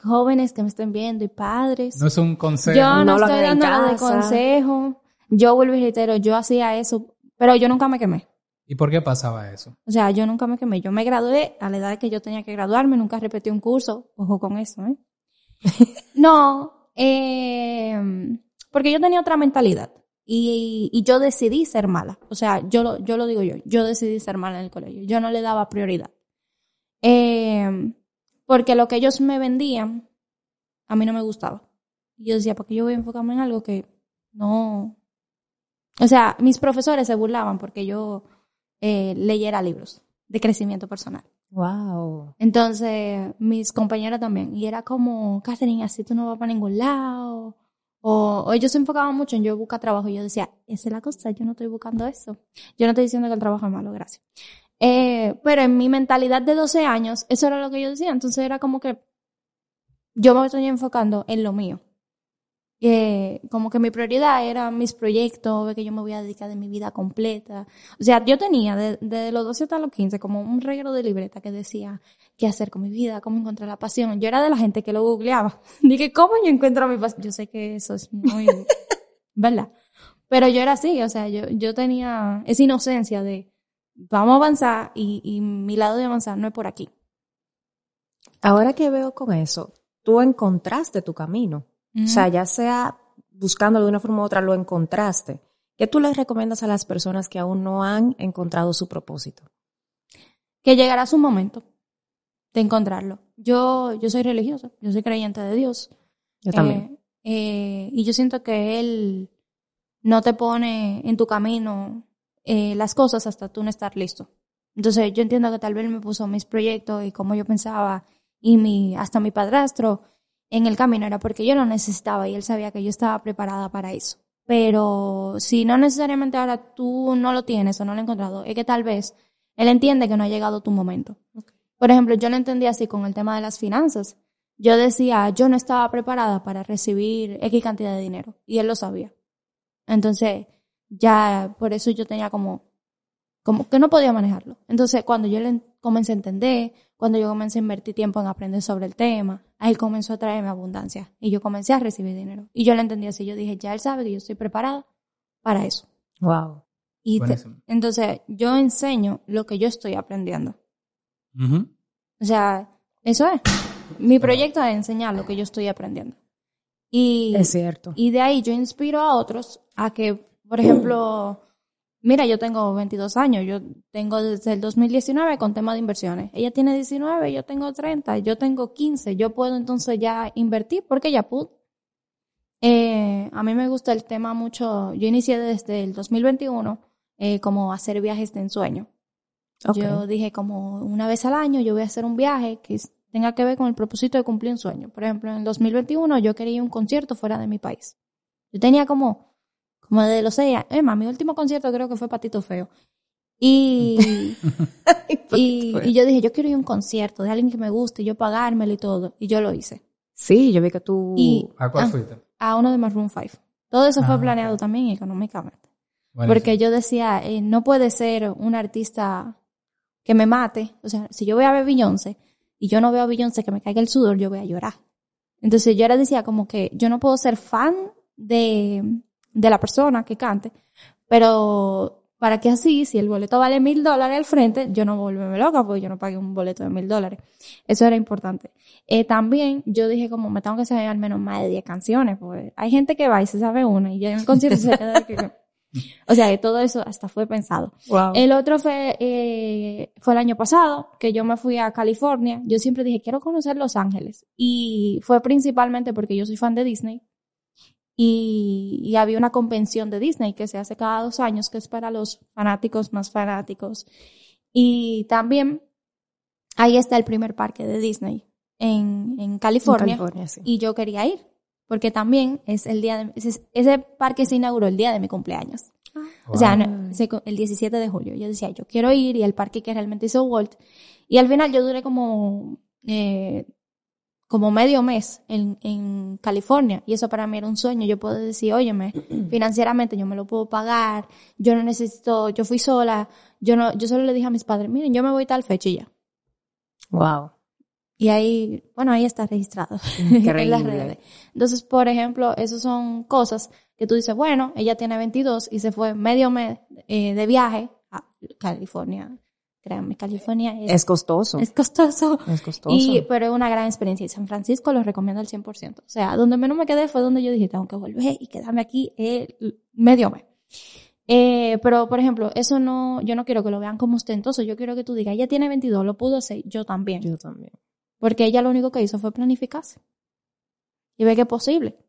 Jóvenes que me estén viendo y padres. No es un consejo. yo no, no lo estoy dando nada de consejo. Yo vuelvo y reitero, yo hacía eso, pero yo nunca me quemé. ¿Y por qué pasaba eso? O sea, yo nunca me quemé. Yo me gradué a la edad que yo tenía que graduarme, nunca repetí un curso. Ojo con eso, ¿eh? *laughs* no, eh, porque yo tenía otra mentalidad. Y, y yo decidí ser mala. O sea, yo lo, yo lo digo yo. Yo decidí ser mala en el colegio. Yo no le daba prioridad. Eh, porque lo que ellos me vendían, a mí no me gustaba. Y yo decía, ¿por qué yo voy a enfocarme en algo que no... O sea, mis profesores se burlaban porque yo eh, leyera libros de crecimiento personal. Wow. Entonces, mis compañeras también. Y era como, Catherine, así tú no vas para ningún lado. O, o ellos se enfocaban mucho en yo buscar trabajo. Y yo decía, esa es la cosa, yo no estoy buscando eso. Yo no estoy diciendo que el trabajo es malo, gracias. Eh, pero en mi mentalidad de 12 años, eso era lo que yo decía. Entonces era como que yo me estoy enfocando en lo mío. Eh, como que mi prioridad era mis proyectos, que yo me voy a dedicar de mi vida completa. O sea, yo tenía de, de los 12 hasta los 15 como un reguero de libreta que decía qué hacer con mi vida, cómo encontrar la pasión. Yo era de la gente que lo googleaba. *laughs* Dije, ¿cómo yo encuentro mi pasión? Yo sé que eso es muy, *laughs* ¿verdad? Pero yo era así, o sea, yo, yo tenía esa inocencia de vamos a avanzar y, y mi lado de avanzar no es por aquí. Ahora que veo con eso, tú encontraste tu camino. O sea, ya sea buscándolo de una forma u otra, lo encontraste. ¿Qué tú les recomiendas a las personas que aún no han encontrado su propósito? que llegará su momento de encontrarlo. Yo, yo soy religiosa, yo soy creyente de Dios. Yo también. Eh, eh, y yo siento que Él no te pone en tu camino eh, las cosas hasta tú no estar listo. Entonces yo entiendo que tal vez me puso mis proyectos y como yo pensaba y mi, hasta mi padrastro en el camino era porque yo lo necesitaba y Él sabía que yo estaba preparada para eso. Pero si no necesariamente ahora tú no lo tienes o no lo has encontrado, es que tal vez Él entiende que no ha llegado tu momento. Por ejemplo, yo lo entendí así con el tema de las finanzas. Yo decía, yo no estaba preparada para recibir X cantidad de dinero. Y él lo sabía. Entonces, ya por eso yo tenía como, como que no podía manejarlo. Entonces, cuando yo le comencé a entender, cuando yo comencé a invertir tiempo en aprender sobre el tema, a él comenzó a traerme abundancia. Y yo comencé a recibir dinero. Y yo lo entendí así. Yo dije, ya él sabe que yo estoy preparada para eso. Wow. Y te- entonces, yo enseño lo que yo estoy aprendiendo. O sea, eso es. Mi proyecto es enseñar lo que yo estoy aprendiendo. Y, Es cierto. y de ahí yo inspiro a otros a que, por ejemplo, Mira, yo tengo 22 años, yo tengo desde el 2019 con tema de inversiones. Ella tiene 19, yo tengo 30, yo tengo 15, yo puedo entonces ya invertir porque ya pude. Eh, a mí me gusta el tema mucho, yo inicié desde el 2021 eh, como hacer viajes de ensueño. Yo dije como una vez al año yo voy a hacer un viaje que tenga que ver con el propósito de cumplir un sueño. Por ejemplo, en el 2021 yo quería un concierto fuera de mi país. Yo tenía como, como de los seis años. Emma, mi último concierto creo que fue Patito Feo. Y, *laughs* y, y yo dije, yo quiero ir a un concierto de alguien que me guste, y yo pagármelo y todo. Y yo lo hice. Sí, yo vi que tú... Y ¿A cuál Ah. fuiste? a uno de Maroon 5. Todo eso fue Ah, planeado también económicamente. Buenísimo. Porque yo decía, eh, no puede ser un artista que me mate. O sea, si yo voy a ver Beyoncé y yo no veo a Beyoncé que me caiga el sudor, yo voy a llorar. Entonces yo ahora decía como que yo no puedo ser fan de, de la persona que cante, pero para que así, si el boleto vale mil dólares al frente, yo no volverme loca porque yo no pagué un boleto de mil dólares. Eso era importante. Eh, también yo dije como me tengo que saber al menos más de 10 canciones, porque hay gente que va y se sabe una y ya en el concierto se queda que- O sea, que todo eso hasta fue pensado. Wow. El otro fue, eh, fue el año pasado, que yo me fui a California. Yo siempre dije, quiero conocer Los Ángeles. Y fue principalmente porque yo soy fan de Disney. Y, y había una convención de Disney que se hace cada dos años, que es para los fanáticos más fanáticos. Y también ahí está el primer parque de Disney en, en California. California, sí. Y yo quería ir, porque también es el día de, ese, ese parque se inauguró el día de mi cumpleaños. O sea, Wow. no, se- el 17 de julio. Yo decía, yo quiero ir y el parque que realmente hizo Walt. Y al final yo duré como, eh, como medio mes en, en California. Y eso para mí era un sueño. Yo puedo decir, óyeme, *clears throat* financieramente yo me lo puedo pagar. Yo no necesito, yo fui sola. Yo no, yo solo le dije a mis padres, miren, yo me voy tal fecha y ya. Wow. Y ahí, bueno, ahí está registrado *laughs* en las redes. Entonces, por ejemplo, esas son cosas que tú dices, bueno, ella tiene 22 y se fue medio mes eh, de viaje a California. Créanme, California es, Es costoso. es costoso. Es costoso. Y, pero es una gran experiencia. Y San Francisco lo recomiendo al 100%. O sea, donde menos me quedé fue donde yo dije, tengo que volver y quedarme aquí eh, medio mes. Eh, pero, por ejemplo, eso no, yo no quiero que lo vean como ostentoso. Yo quiero que tú digas, ella tiene 22, lo pudo hacer, yo también. Yo también. Porque ella lo único que hizo fue planificarse. Y ve que es posible.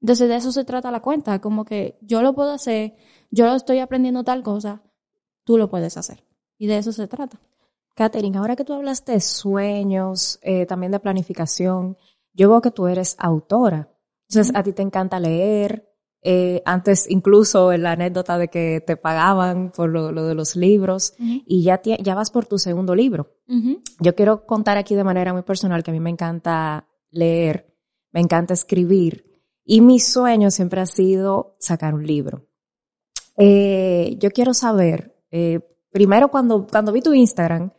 Entonces de eso se trata la cuenta, como que yo lo puedo hacer, yo lo estoy aprendiendo tal cosa, tú lo puedes hacer. Y de eso se trata. Katherine, ahora que tú hablas de sueños, eh, también de planificación, yo veo que tú eres autora. Entonces, a ti te encanta leer. eh, antes, incluso en la anécdota de que te pagaban por lo, lo de los libros, y ya, vas por tu segundo libro. Yo quiero contar aquí de manera muy personal que a mí me encanta leer, me encanta escribir y mi sueño siempre ha sido sacar un libro. Eh, yo quiero saber, eh, primero cuando, cuando vi tu Instagram,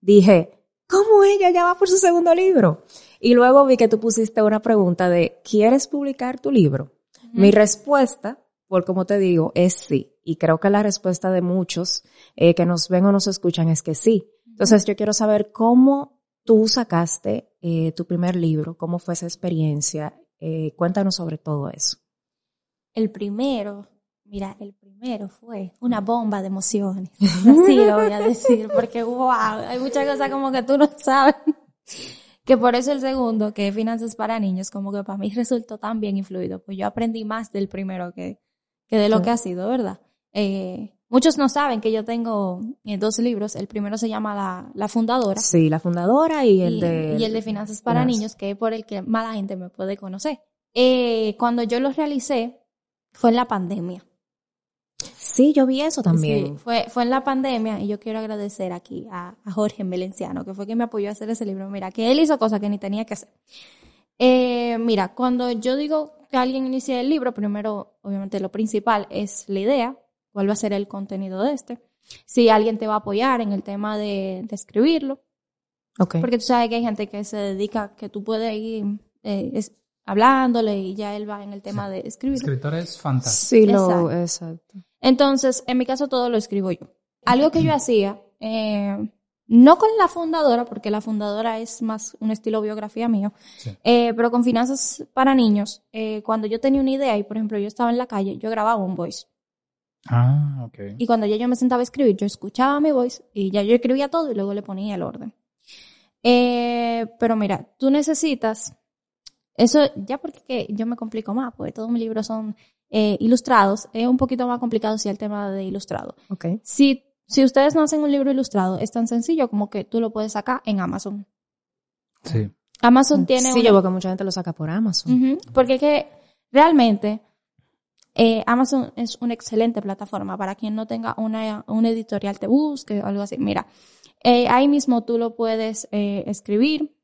dije, ¿cómo ella ya va por su segundo libro? Y luego vi que tú pusiste una pregunta de, ¿quieres publicar tu libro? Mi respuesta, por como te digo, es sí. Y creo que la respuesta de muchos eh, que nos ven o nos escuchan es que sí. Entonces yo quiero saber cómo tú sacaste eh, tu primer libro, cómo fue esa experiencia. Eh, cuéntanos sobre todo eso. El primero, mira, el primero fue una bomba de emociones. *laughs* Así lo voy a decir, porque wow, hay muchas cosas como que tú no sabes. Que por eso el segundo, que es Finanzas para Niños, como que para mí resultó tan bien influido. Pues yo aprendí más del primero que, que de lo Sí. que ha sido, ¿verdad? Eh, muchos no saben que yo tengo eh, dos libros. El primero se llama La, la Fundadora. Sí, la fundadora y el y, de... y el de Finanzas para Finanzas. Niños, que es por el que más la gente me puede conocer. Eh, cuando yo lo realicé, fue en la pandemia. Sí, yo vi eso también. Sí, fue, fue en la pandemia y yo quiero agradecer aquí a, a Jorge Melenciano, que fue quien me apoyó a hacer ese libro. Mira, que él hizo cosas que ni tenía que hacer. Eh, mira, cuando yo digo que alguien inicie el libro, primero, obviamente lo principal es la idea, cuál va a ser el contenido de este. Si alguien te va a apoyar en el tema de, de escribirlo, Ok. porque tú sabes que hay gente que se dedica, que tú puedes ir eh, es- hablándole y ya él va en el tema de escribirlo. Escritores fantásticos. Sí, lo... Exacto. Entonces, en mi caso todo lo escribo yo. Algo que yo hacía, eh, no con la fundadora, porque la fundadora es más un estilo biografía mío, Sí. eh, pero con finanzas para niños, eh, cuando yo tenía una idea y, por ejemplo, yo estaba en la calle, yo grababa un voice. Ah, ok. Y cuando ya yo me sentaba a escribir, yo escuchaba mi voz y ya yo escribía todo y luego le ponía el orden. Eh, pero mira, tú necesitas, eso ya porque que yo me complico más, porque todos mis libros son eh, ilustrados, es un poquito más complicado si el tema de ilustrado. Ok. Si, si ustedes no hacen un libro ilustrado, es tan sencillo como que tú lo puedes sacar en Amazon. Sí. Amazon tiene Sí, una- yo veo que mucha gente lo saca por Amazon. Porque es que realmente eh, Amazon es una excelente plataforma para quien no tenga una, una editorial te busque o algo así. Mira, eh, ahí mismo tú lo puedes eh, escribir.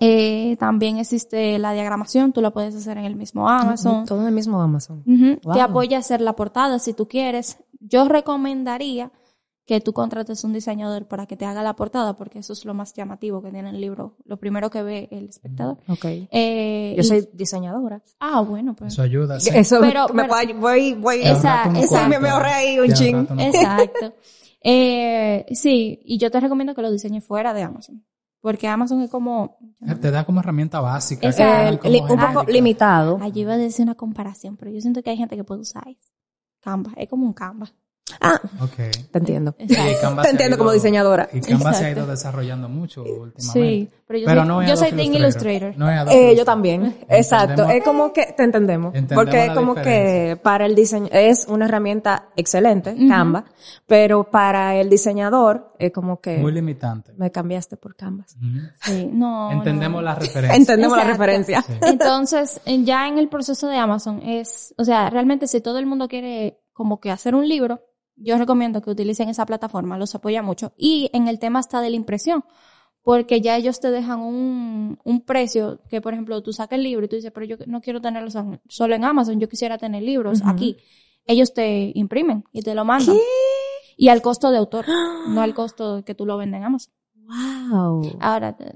Eh, también existe la diagramación, tú la puedes hacer en el mismo Amazon. Todo en el mismo Amazon. Wow. Te apoya a hacer la portada si tú quieres. Yo recomendaría que tú contrates un diseñador para que te haga la portada, porque eso es lo más llamativo que tiene el libro, lo primero que ve el espectador. Ok. Eh, Yo soy diseñadora. Ah, bueno, pues. Eso ayuda. sí. Eso Pero- me pero- voy, voy. Cuarto. me- me ahorré ahí un Te chin. ahorraste un Exacto. Eh, sí, y yo te recomiendo que lo diseñes fuera de Amazon. Porque Amazon es como. Te da como herramienta básica. Eh, como un poco limitado. Allí iba a decir una comparación, pero yo siento que hay gente que puede usar eso. Canva, es como un Canva. Ah, te entiendo. Exacto. Canva Te entiendo ido- como diseñadora. Y Canva se ha ido desarrollando mucho últimamente. Sí, pero yo Pero soy, no es yo soy Team Illustrator. No Eh, yo Illustrator. también, exacto. Es como que te entendemos, Entendemos porque es como que para el diseño es una herramienta excelente, Ujú. Canva, pero para el diseñador es como que Muy limitante. me cambiaste por. Sí, no. Entendemos no. la *laughs* referencia. Entendemos la referencia. Sí. Entonces, en- ya en el proceso de Amazon es, o sea, realmente si todo el mundo quiere como que hacer un libro, yo recomiendo que utilicen esa plataforma, los apoya mucho. Y en el tema está de la impresión, porque ya ellos te dejan un, un precio que, por ejemplo, tú sacas el libro y tú dices, pero yo no quiero tenerlo son- solo en Amazon, yo quisiera tener libros aquí. Ellos te imprimen y te lo mandan. Y al costo de autor, no al *gasps* costo que tú lo vendes en Amazon. Wow. Ahora, te-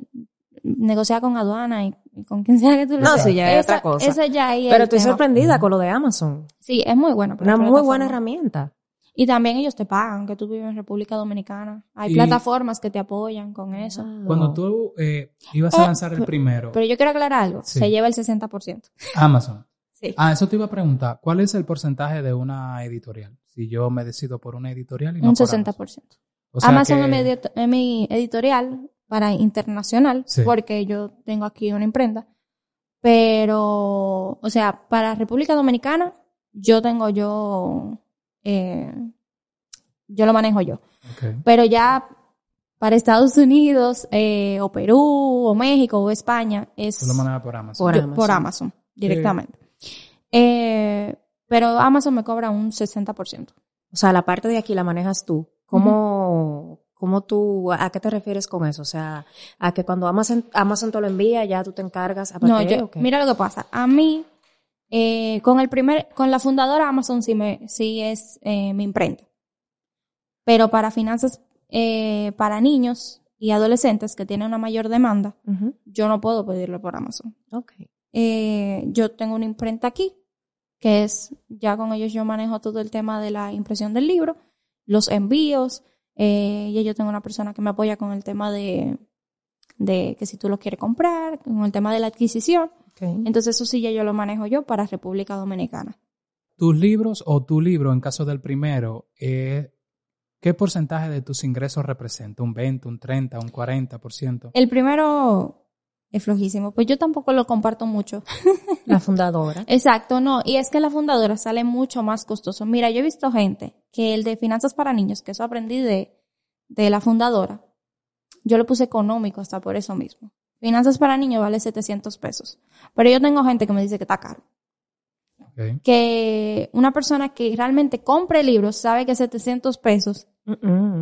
negociar con aduana y, y con quien sea que tú lo No, sí, ya es otra cosa. Ese ya Pero estoy tema. sorprendida con lo de Amazon. Sí, es muy bueno. Una muy buena herramienta. Y también ellos te pagan, que tú vives en República Dominicana. Hay Y- plataformas que te apoyan con eso. Wow. Cuando tú eh, ibas a Eh, lanzar el primero, Pero yo quiero aclarar algo. Sí. Se lleva el 60%. Amazon. Sí. Ah, eso te iba a preguntar. ¿Cuál es el porcentaje de una editorial? Si yo me decido por una editorial y no un por 60%. Amazon. O sea Amazon que- es, mi edit- es mi editorial para internacional, Sí. porque yo tengo aquí una imprenta. Pero, o sea, para República Dominicana, yo tengo yo, eh, yo lo manejo yo. Pero ya para Estados Unidos, eh, o Perú, o México, o España, es Tú lo manejas por Amazon. Por yo- Amazon. por Amazon, directamente. Eh, pero Amazon me cobra un 60%. O sea, la parte de aquí la manejas tú. ¿Cómo, cómo tú, a qué te refieres con eso? O sea, a que cuando Amazon, Amazon te lo envía, ya tú te encargas. aparte No, de- yo, ¿o qué? mira lo que pasa. A mí, eh, con el primer, con la fundadora Amazon sí me, sí es eh, mi imprenta. Pero para finanzas eh, para niños y adolescentes que tienen una mayor demanda, yo no puedo pedirlo por Amazon. Ok. Eh, yo tengo una imprenta aquí, que es, ya con ellos yo manejo todo el tema de la impresión del libro, los envíos, eh, y yo tengo una persona que me apoya con el tema de, de que si tú lo quieres comprar, con el tema de la adquisición. Entonces eso sí ya yo lo manejo yo para República Dominicana. Tus libros o tu libro, en caso del primero, eh, ¿qué porcentaje de tus ingresos representa? ¿Un 20, un 30, un 40%? El primero es flojísimo, pues yo tampoco lo comparto mucho. *laughs* La fundadora. Exacto, no. Y es que la fundadora sale mucho más costoso. Mira, yo he visto gente que el de finanzas para niños, que eso aprendí de, de la fundadora, yo lo puse económico hasta por eso mismo. Finanzas para niños vale 700 pesos. Pero yo tengo gente que me dice que está caro. Que una persona que realmente compre libros sabe que 700 pesos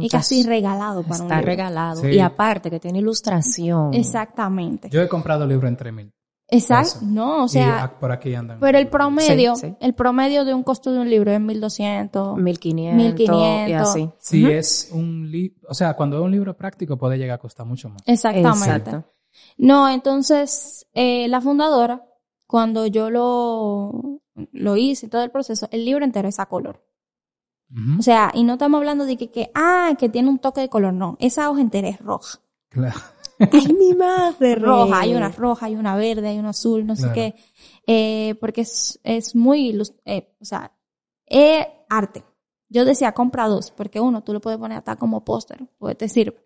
es casi regalado para un Está libro. regalado. Sí. Y aparte que tiene ilustración. Exactamente. Yo he comprado libros en 3000. Exacto. eso. No, o y sea, a- por aquí andan. pero el promedio, Sí, sí. el promedio de un costo de un libro es 1200. 1500, 1500. y así. Si Ujú. es un libro, o sea, cuando es un libro práctico puede llegar a costar mucho más. Exactamente. Exacto. No, entonces, eh, la fundadora, cuando yo lo, lo hice, todo el proceso, el libro entero es a color. O sea, y no estamos hablando de que, que, ah, que tiene un toque de color, no. Esa hoja entera es roja. Claro. *laughs* Ay, mi madre. Roja, hay una *laughs* roja, hay una verde, hay una azul, no sé qué. Eh, porque es, es muy, eh, o sea, es arte. Yo decía, compra dos, porque uno tú lo puedes poner hasta como póster, pues te sirve.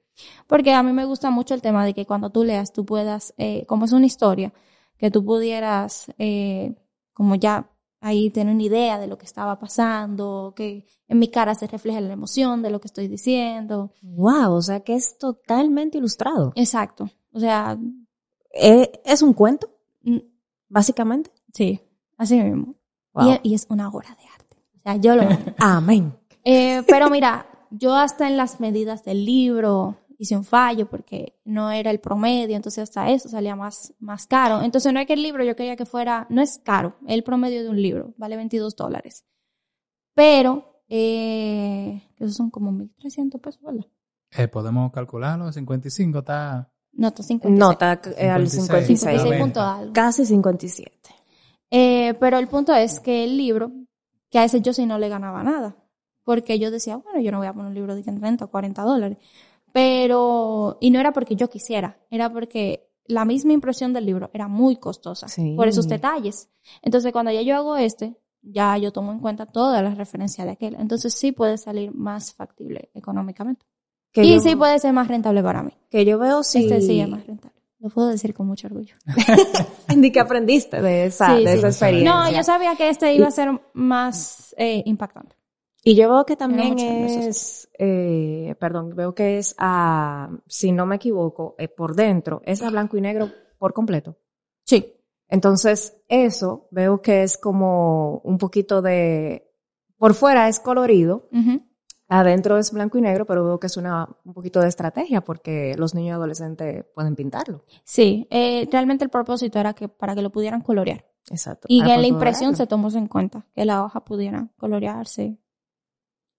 Porque a mí me gusta mucho el tema de que cuando tú leas, tú puedas, eh, como es una historia, que tú pudieras, eh, como ya ahí tener una idea de lo que estaba pasando, que en mi cara se refleja la emoción de lo que estoy diciendo. Wow, o sea que es totalmente ilustrado. Exacto. O sea, Eh, ¿Es un cuento, mm, básicamente? sí, así mismo. Wow. Y, y es una obra de arte. O sea, yo lo. *laughs* Amén. Eh, pero mira, yo hasta en las medidas del libro hice un fallo porque no era el promedio, entonces hasta eso salía más, más caro. Entonces no es que el libro yo quería que fuera, no es caro, el promedio de un libro vale 22 dólares. Pero, eh, esos son como 1.300 pesos, ¿verdad? Eh, podemos calcularlo, 55 está... No, está 56. No, está eh, al 56. 56. 56 90. punto algo. Casi 57. Eh, pero el punto es que el libro, que a ese yo sí no le ganaba nada. Porque yo decía, bueno, yo no voy a poner un libro de 30 o 40 dólares. Pero, y no era porque yo quisiera, era porque la misma impresión del libro era muy costosa Sí. por esos detalles. Entonces, cuando ya yo hago este, ya yo tomo en cuenta todas las referencias de aquel. Entonces, sí puede salir más factible económicamente. Que y yo, sí puede ser más rentable para mí. que yo veo si... Este sí es más rentable. Lo puedo decir con mucho orgullo. *laughs* Ni que aprendiste de esa, Sí, de sí. esa experiencia. No, yo sabía que este iba a ser más eh, impactante. Y yo veo que también es, eh, perdón, veo que es a, si no me equivoco, eh, por dentro, es a blanco y negro por completo. Sí. Entonces, eso veo que es como un poquito de, por fuera es colorido, adentro es blanco y negro, pero veo que es una, un poquito de estrategia porque los niños y adolescentes pueden pintarlo. Sí, eh, realmente el propósito era que para que lo pudieran colorear. Exacto. Y Para en la poder impresión se tomó en cuenta que la hoja pudiera colorearse.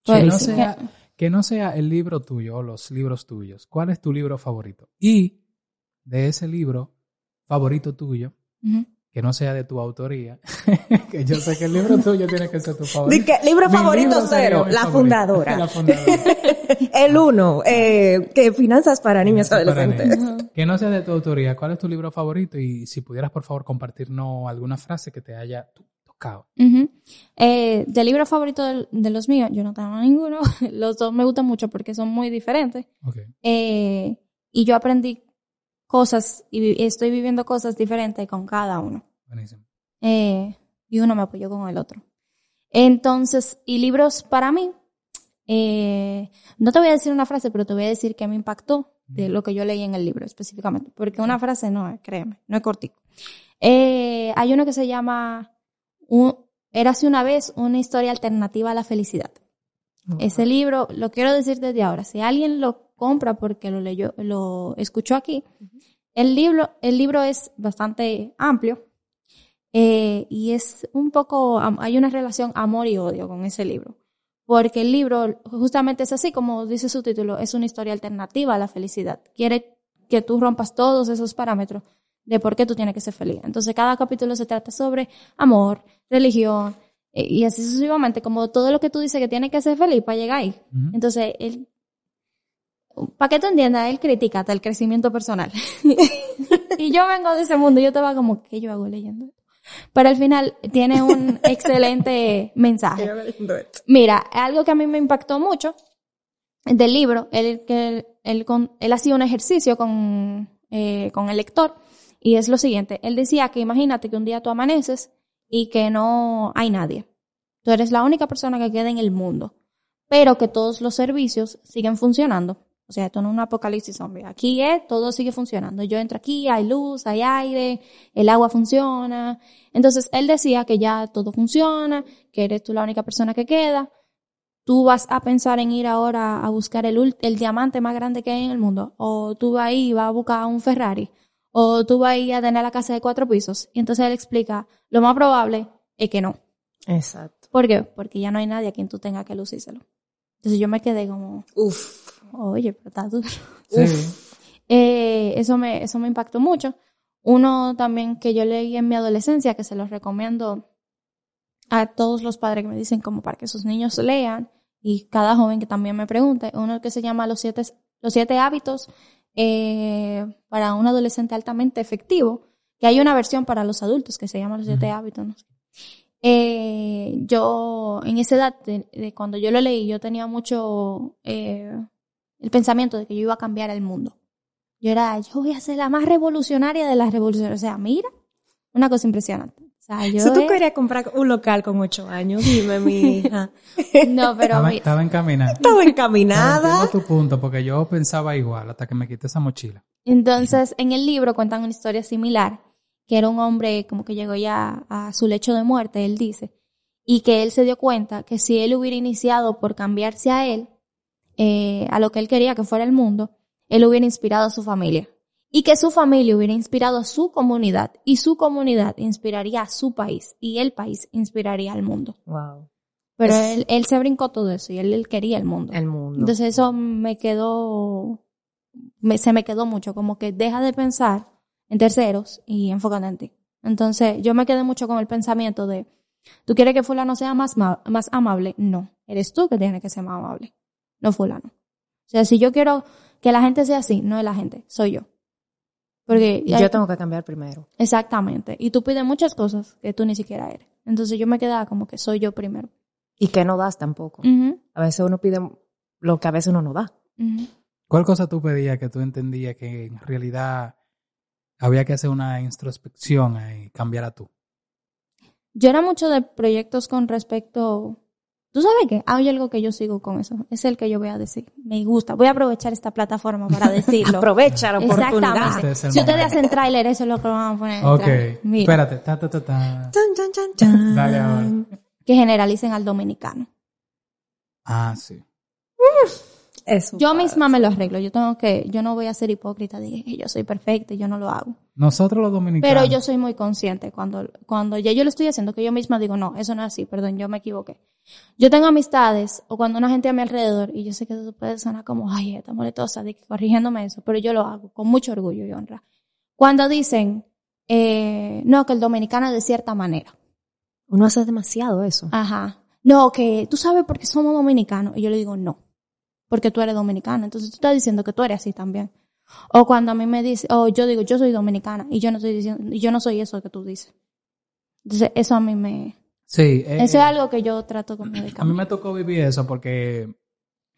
Que no, sea, que- no sea el libro tuyo o los libros tuyos. ¿Cuál es tu libro favorito? Y de ese libro favorito tuyo, Ujú. que no sea de tu autoría, *laughs* que yo sé que el libro *laughs* tuyo tiene que ser tu favorito. Di que, libro Mi favorito libro cero, la favorito. fundadora. *laughs* La fundadora. El uno, eh, que finanzas para niños Para adolescentes. niños. Que no sea de tu autoría. ¿Cuál es tu libro favorito? Y si pudieras, por favor, compartirnos alguna frase que te haya Ujú. Eh, del libro favorito de, los míos, yo no tengo ninguno. *laughs* Los dos me gustan mucho porque son muy diferentes. Eh, y yo aprendí cosas y estoy viviendo cosas diferentes con cada uno. Buenísimo. Eh, y uno me apoyó con el otro. Entonces, y libros para mí, eh, no te voy a decir una frase, pero te voy a decir que me impactó de lo que yo leí en el libro específicamente, porque una frase no es, créeme, no es cortico. Eh, hay uno que se llama un, Érase una vez una historia alternativa a la felicidad. Ese libro, lo quiero decir desde ahora, si alguien lo compra porque lo leyó, lo escuchó aquí, el libro, el libro es bastante amplio eh, y es un poco, hay una relación amor y odio con ese libro. Porque el libro justamente es así, como dice su título, es una historia alternativa a la felicidad. Quiere que tú rompas todos esos parámetros de por qué tú tienes que ser feliz. Entonces cada capítulo se trata sobre amor, religión, eh, y así sucesivamente, como todo lo que tú dices que tienes que ser feliz para llegar ahí. Entonces, él, para que tú entiendas, él critica hasta el crecimiento personal. *laughs* y yo vengo de ese mundo y yo estaba como, ¿qué yo hago leyendo? esto? Pero al final tiene un *laughs* excelente mensaje. Mira, algo que a mí me impactó mucho del libro, él, que él, él, con- él hacía un ejercicio con, eh, con el lector y es lo siguiente, él decía que imagínate que un día tú amaneces y que no hay nadie. Tú eres la única persona que queda en el mundo, pero que todos los servicios siguen funcionando. O sea, esto no es un apocalipsis zombie. Aquí es, todo sigue funcionando. Yo entro aquí, hay luz, hay aire, el agua funciona. Entonces, él decía que ya todo funciona, que eres tú la única persona que queda. Tú vas a pensar en ir ahora a buscar el, el diamante más grande que hay en el mundo. O tú vas ahí y vas a buscar un Ferrari. O tú vas a ir a tener la casa de cuatro pisos. Y entonces él explica, lo más probable es que no. Exacto. ¿Por qué? Porque ya no hay nadie a quien tú tengas que lucírselo. Entonces yo me quedé como, Uf. oye, pero está duro. Sí. *laughs* Eh, eso, me, eso me impactó mucho. Uno también que yo leí en mi adolescencia, que se los recomiendo a todos los padres que me dicen como para que sus niños lean y cada joven que también me pregunte, uno que se llama Los siete, los siete hábitos eh, para un adolescente altamente efectivo, que hay una versión para los adultos que se llama Los siete hábitos. ¿no? eh, yo en esa edad, de, de cuando yo lo leí, yo tenía mucho eh, el pensamiento de que yo iba a cambiar el mundo. Yo era, yo voy a ser la más revolucionaria de las revoluciones. O sea, mira, una cosa impresionante. O sea, yo Si tú he- querías comprar un local con ocho años, dime, mi hija. *laughs* No, pero Estaba, mi- estaba encaminada. Estaba encaminada. Entiendo tu punto, porque yo pensaba igual hasta que me quité esa mochila. Entonces, en el libro cuentan una historia similar, que era un hombre como que llegó ya a su lecho de muerte, él dice, y que él se dio cuenta que si él hubiera iniciado por cambiarse a él, eh, a lo que él quería que fuera el mundo, él hubiera inspirado a su familia. Y que su familia hubiera inspirado a su comunidad, y su comunidad inspiraría a su país, y el país inspiraría al mundo. Wow. Pero Es- él, él se brincó todo eso, y él, él quería el mundo. El mundo. Entonces eso me quedó, me- se me quedó mucho, como que deja de pensar en terceros y enfócate en ti. Entonces yo me quedé mucho con el pensamiento de, ¿tú quieres que fulano sea más, más amable? No, eres tú que tienes que ser más amable, no fulano. O sea, si yo quiero que la gente sea así, no es la gente, soy yo. Porque Y yo tengo que cambiar primero. Exactamente. Y tú pides muchas cosas que tú ni siquiera eres. Entonces yo me quedaba como que soy yo primero. Y que no das tampoco. A veces uno pide lo que a veces uno no da. ¿Cuál cosa tú pedías que tú entendías que en realidad había que hacer una introspección y cambiar a tú? Yo era mucho de proyectos con respecto. ¿Tú sabes qué? Hay algo que yo sigo con eso. Es el que yo voy a decir. Me gusta. Voy a aprovechar esta plataforma para *laughs* decirlo. Aprovecha la oportunidad. Exactamente. Este es Si ustedes hacen tráiler, eso es lo que vamos a poner. en Ok. Mira, espérate. Ta, ta, ta, ta. Chan, chan, chan, chan. Dale ahora. que generalicen al dominicano. Ah, sí. Eso. Yo misma me lo arreglo. Yo tengo que, yo no voy a ser hipócrita de que yo soy perfecta y yo no lo hago. Nosotros los dominicanos. Pero yo soy muy consciente cuando, cuando ya yo lo estoy haciendo, que yo misma digo, no, eso no es así, perdón, yo me equivoqué. Yo tengo amistades o cuando una gente a mi alrededor, y yo sé que eso puede sonar como, ay, está moletosa, de que corrigiéndome eso, pero yo lo hago con mucho orgullo y honra. Cuando dicen, eh, no, que el dominicano es de cierta manera. Uno hace demasiado eso. Ajá. No, que tú sabes por qué somos dominicanos. Y yo le digo, no, porque tú eres dominicana. Entonces tú estás diciendo que tú eres así también. O cuando a mí me dice, o yo digo, yo soy dominicana y yo no estoy diciendo, y yo no soy eso que tú dices. Entonces eso a mí me, Sí. eh, eso es algo que yo trato como de A mí me tocó vivir eso porque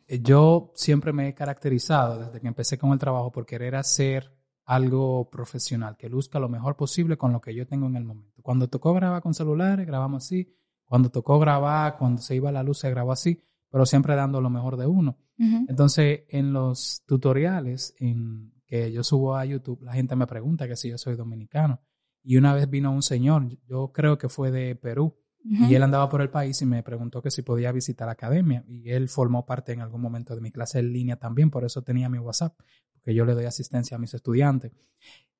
eh, yo siempre me he caracterizado desde que empecé con el trabajo por querer hacer algo profesional, que luzca lo mejor posible con lo que yo tengo en el momento. Cuando tocó grabar con celulares, grabamos así. Cuando tocó grabar, cuando se iba la luz, se grabó así, pero siempre dando lo mejor de uno. Entonces, en los tutoriales en que yo subo a YouTube, la gente me pregunta que si yo soy dominicano. Y una vez vino un señor, yo creo que fue de Perú, y él andaba por el país y me preguntó que si podía visitar la academia. Y él formó parte en algún momento de mi clase en línea también, por eso tenía mi WhatsApp, porque yo le doy asistencia a mis estudiantes.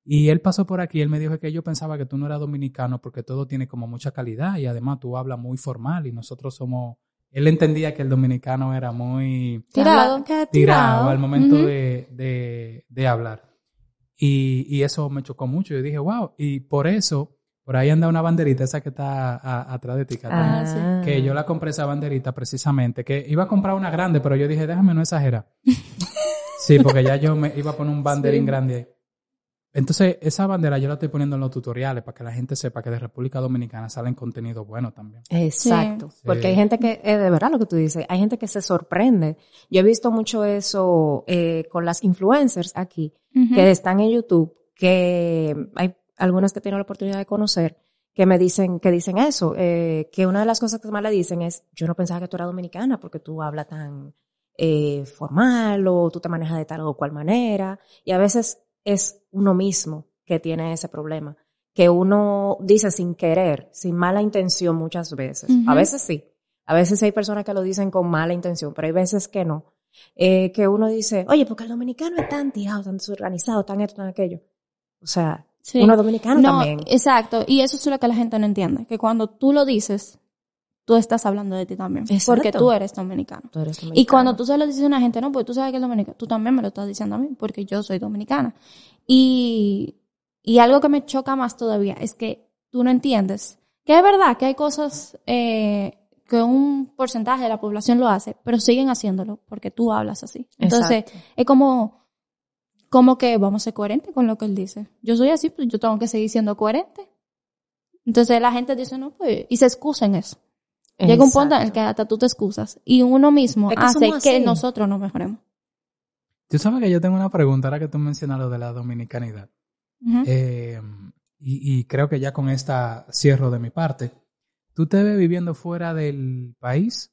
Y él pasó por aquí él me dijo que yo pensaba que tú no eras dominicano porque todo tiene como mucha calidad y además tú hablas muy formal y nosotros somos... Él entendía que el dominicano era muy Tirado. tirado al momento de, de, de hablar. Y, y eso me chocó mucho. Yo dije, wow, y por eso, por ahí anda una banderita, esa que está a- atrás de ti, Ah, sí. que yo la compré esa banderita precisamente, que iba a comprar una grande, pero yo dije, déjame no exagerar. *laughs* Sí, porque ya yo me iba a poner un banderín Sí. grande ahí. Entonces, esa bandera yo la estoy poniendo en los tutoriales para que la gente sepa que de República Dominicana salen contenido bueno también. Exacto. Sí. Porque hay gente que, es de verdad lo que tú dices, hay gente que se sorprende. Yo he visto mucho eso eh, con las influencers aquí, que están en YouTube, que hay algunas que tengo la oportunidad de conocer, que me dicen, que dicen eso, eh, que una de las cosas que más le dicen es, yo no pensaba que tú eras dominicana porque tú hablas tan eh, formal o tú te manejas de tal o cual manera. Y a veces es uno mismo que tiene ese problema, que uno dice sin querer, sin mala intención muchas veces. A veces sí. A veces hay personas que lo dicen con mala intención, pero hay veces que no. Eh, que uno dice, oye, porque el dominicano es tan tirado, tan desorganizado, tan esto, tan aquello. O sea, Sí. uno dominicano No, también. exacto. Y eso es lo que la gente no entiende. Que cuando tú lo dices, tú estás hablando de ti también. Exacto. Porque tú eres dominicano. Tú eres Y dominicano. cuando tú se lo dices a una gente, no, pues tú sabes que es dominicana, tú también me lo estás diciendo a mí, porque yo soy dominicana. Y, y algo que me choca más todavía es que tú no entiendes que es verdad que hay cosas eh, que un porcentaje de la población lo hace, pero siguen haciéndolo porque tú hablas así. Entonces, Exacto. es como, como que vamos a ser coherentes con lo que él dice. Yo soy así, pues yo tengo que seguir siendo coherente. Entonces la gente dice, no, pues, y se excusa en eso. Llega un punto en el que hasta tú te excusas y uno mismo Es que hace que nosotros nos mejoremos. Tú sabes que yo tengo una pregunta ahora que tú mencionas lo de la dominicanidad. Ujú. Eh, y, y creo que ya con esta cierro de mi parte. ¿Tú te ves viviendo fuera del país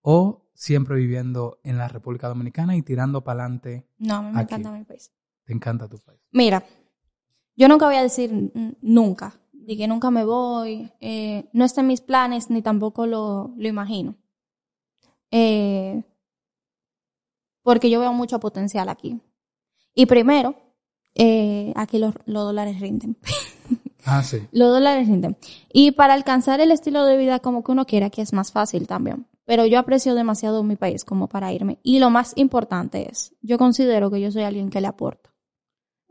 o siempre viviendo en la República Dominicana y tirando para adelante? No, a mí me Aquí. encanta mi país. ¿Te encanta tu país? Mira, yo nunca voy a decir nunca, de que nunca me voy, eh, no está en mis planes ni tampoco lo, lo imagino. Eh, porque yo veo mucho potencial aquí. Y primero, eh, aquí los, los dólares rinden. *laughs* Ah, sí. Los dólares rinden. Y para alcanzar el estilo de vida como que uno quiera, aquí es más fácil también. Pero yo aprecio demasiado mi país como para irme. Y lo más importante es, yo considero que yo soy alguien que le aporta.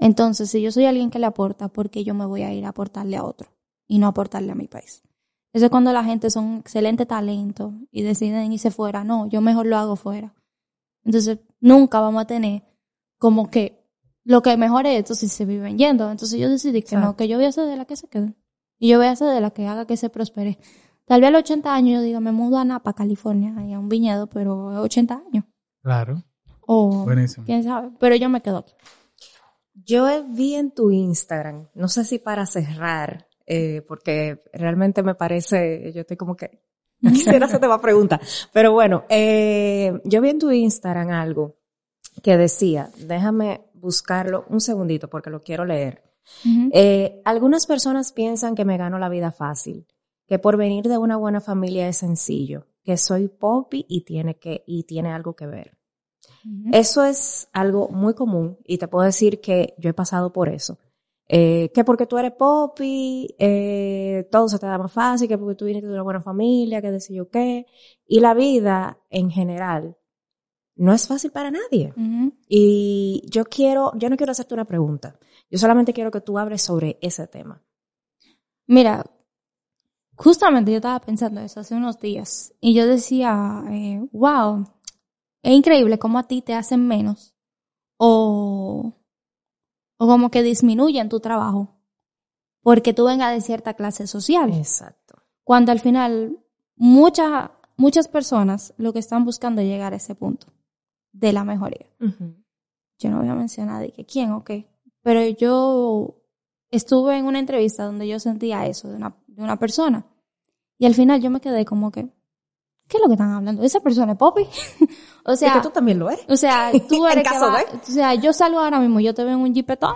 Entonces, si yo soy alguien que le aporta, ¿por qué yo me voy a ir a aportarle a otro y no aportarle a mi país? Eso es cuando la gente son un excelente talento y deciden irse fuera. No, yo mejor lo hago fuera. Entonces, nunca vamos a tener como que lo que mejor es esto si se viven yendo. Entonces yo decidí que no, que yo voy a ser de la que se quede. Y yo voy a ser de la que haga que se prospere. Tal vez a los 80 años yo diga, me mudo a Napa, California, y a un viñedo, pero a 80 años. Claro. O Buenísimo. quién sabe. Pero yo me quedo aquí. Yo vi en tu Instagram, no sé si para cerrar, eh, porque realmente me parece, yo estoy como que, no *laughs* quisiera hacerte más preguntas, pero bueno, eh, yo vi en tu Instagram algo que decía, déjame buscarlo un segundito porque lo quiero leer. Eh, algunas personas piensan que me gano la vida fácil, que por venir de una buena familia es sencillo, que soy popi y tiene que, y tiene algo que ver. Eso es algo muy común y te puedo decir que yo he pasado por eso. Eh, que porque tú eres popi, eh, todo se te da más fácil, que porque tú vienes de una buena familia, que decir yo qué. Y la vida en general no es fácil para nadie. Y yo quiero, yo no quiero hacerte una pregunta. Yo solamente quiero que tú hables sobre ese tema. Mira, justamente yo estaba pensando eso hace unos días y yo decía, eh, wow, es increíble cómo a ti te hacen menos o, o como que disminuyen tu trabajo porque tú vengas de cierta clase social. Exacto. Cuando al final muchas, muchas personas lo que están buscando es llegar a ese punto de la mejoría. Yo no voy a mencionar de que quién o qué, pero yo estuve en una entrevista donde yo sentía eso de una, de una persona y al final yo me quedé como que, ¿qué es lo que están hablando? ¿Esa persona es Poppy? *laughs* o Y sea, que tú también lo eres. o sea, *laughs* tú En eres que caso va- de. o sea, yo salgo ahora mismo, yo te veo en un jipetón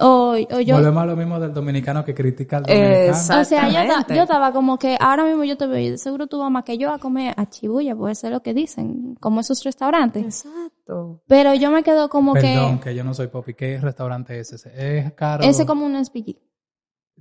o, o yo, Volvemos a lo mismo del dominicano que critica al dominicano. O sea, yo, estaba como que ahora mismo yo te veo y seguro tú vas más que yo a comer a Chibuya, puede ser lo que dicen, como esos restaurantes. Exacto. Pero yo me quedo como Perdón, que que yo no soy popi. ¿Qué restaurante es ese? Es caro. ese como un SPG.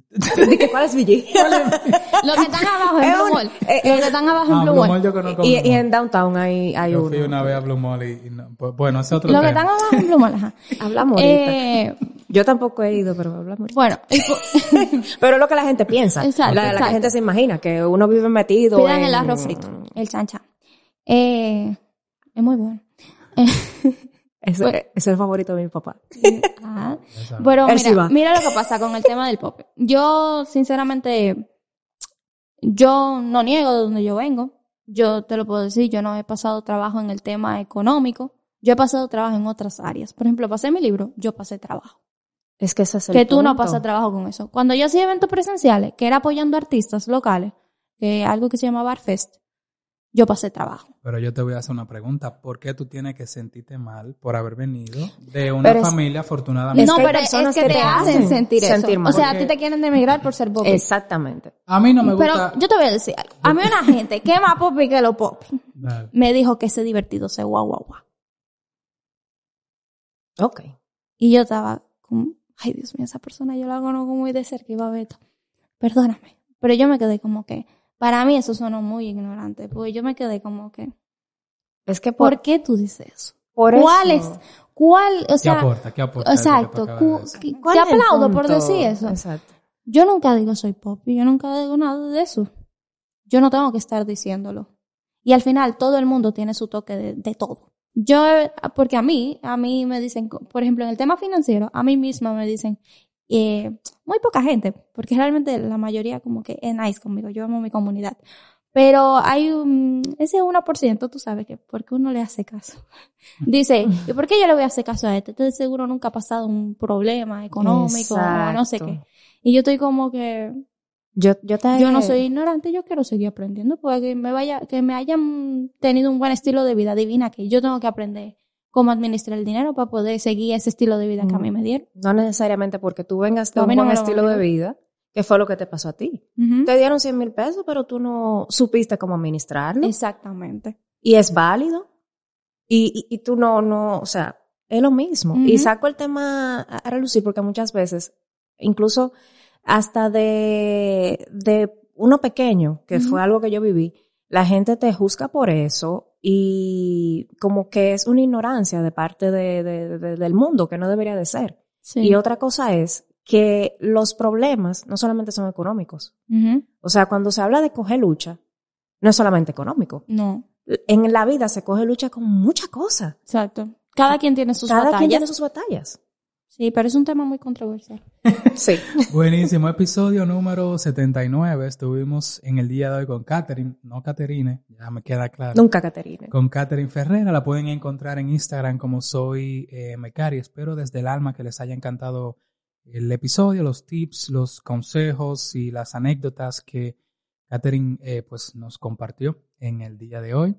¿De que cuál es Villi? *laughs* Los que están abajo en Es Blue un- Mall. eh, Los que están abajo en Ah, Blue Blue Mall. Yo conozco y, Blue y Mall. en Downtown hay, hay Yo uno. fui una vez a Blue Mall y, y no- pues, bueno, ese es otro Los que están abajo en Blue Mall, ajá. *laughs* Hablamos. Eh, Yo tampoco he ido, pero hablamos ahorita. bueno, *laughs* Pero es lo que la gente piensa. Exacto, la, la exacto. gente se imagina que uno vive metido pidan en... el arroz frito, el chancha. Eh, es muy bueno. Ese, Bueno. ese es el favorito de mi papá. Ajá. No. Pero mira, mira lo que pasa con el tema del pop. Yo, sinceramente, yo no niego de donde yo vengo. Yo te lo puedo decir, yo no he pasado trabajo en el tema económico. Yo he pasado trabajo en otras áreas. Por ejemplo, pasé mi libro, yo pasé trabajo. Es que ese es el que tú no pasas trabajo con eso. Cuando yo hacía eventos presenciales, que era apoyando artistas locales, que algo que se llama Barfest, yo pasé trabajo. Pero yo te voy a hacer una pregunta. ¿Por qué tú tienes que sentirte mal por haber venido de una Pero es- familia afortunadamente? no, pero es que, que te te hacen sentir, sentir eso. mal. O sea, a ti te quieren demigrar por ser popi. Exactamente. A mí no me Pero gusta... yo te voy a decir algo. A mí una gente que es más popi que lo popi Dale. me dijo que ese divertido se guau guau guau. Ok. Y yo estaba como, ay Dios mío, esa persona yo la conozco muy de cerca y va a ver esto. Perdóname. Pero yo me quedé como que, para mí eso sonó muy ignorante, porque yo me quedé como que, Es que por, ¿por qué tú dices eso? por ¿Cuál eso- es? ¿Cuál? O ¿Qué aporta? ¿Qué aporta? exacto. Te aplaudo por decir eso. Exacto. Yo nunca digo soy popi, yo nunca digo nada de eso. Yo no tengo que estar diciéndolo. Y al final todo el mundo tiene su toque de, de todo. Yo, porque a mí, a mí me dicen, por ejemplo, en el tema financiero, a mí misma me dicen, eh, muy poca gente, porque realmente la mayoría como que es nice conmigo, yo amo mi comunidad. Pero hay un, ese 1%, tú sabes que, ¿por qué uno le hace caso? *laughs* Dice, ¿y por qué yo le voy a hacer caso a este? Este seguro nunca ha pasado un problema económico o no sé qué. Y yo estoy como que, Yo, yo, te, yo no soy ignorante, yo quiero seguir aprendiendo, porque que me vaya, que me hayan tenido un buen estilo de vida divina, que yo tengo que aprender cómo administrar el dinero para poder seguir ese estilo de vida que a mí me dieron. No necesariamente porque tú vengas de A un no buen estilo de vida, que fue lo que te pasó a ti. Te dieron 100 mil pesos, pero tú no supiste cómo administrarlo. Exactamente. y es válido. Y, y, y tú no, no, o sea, es lo mismo. Y saco el tema a relucir porque muchas veces, incluso hasta de, de uno pequeño, que fue algo que yo viví, la gente te juzga por eso y como que es una ignorancia de parte de, de- de- del mundo que no debería de ser. Sí. Y otra cosa es que los problemas no solamente son económicos. O sea, cuando se habla de coger lucha, no es solamente económico No, en la vida se coge lucha con muchas cosas. exacto. Cada quien tiene sus Cada batallas. quien tiene sus batallas. Sí, pero es un tema muy controversial. *laughs* Sí. Buenísimo, episodio número 79. Estuvimos en el día de hoy con Catherine, no Caterine, ya me queda claro. Nunca, Caterina. Con Catherine Ferrera, la pueden encontrar en Instagram como soy eh, Mecari. Espero desde el alma que les haya encantado el episodio, los tips, los consejos y las anécdotas que Catherine eh, pues, nos compartió en el día de hoy.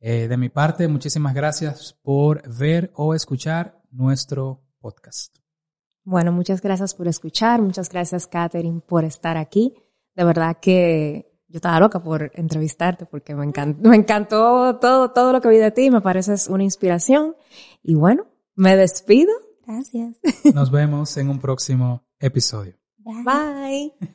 Eh, de mi parte, muchísimas gracias por ver o escuchar nuestro podcast. Bueno, muchas gracias por escuchar. Muchas gracias, Katherine, por estar aquí. De verdad que yo estaba loca por entrevistarte porque me encantó, me encantó todo, todo lo que vi de ti. Me pareces una inspiración. Y bueno, me despido. Gracias. Nos vemos en un próximo episodio. Bye. Bye.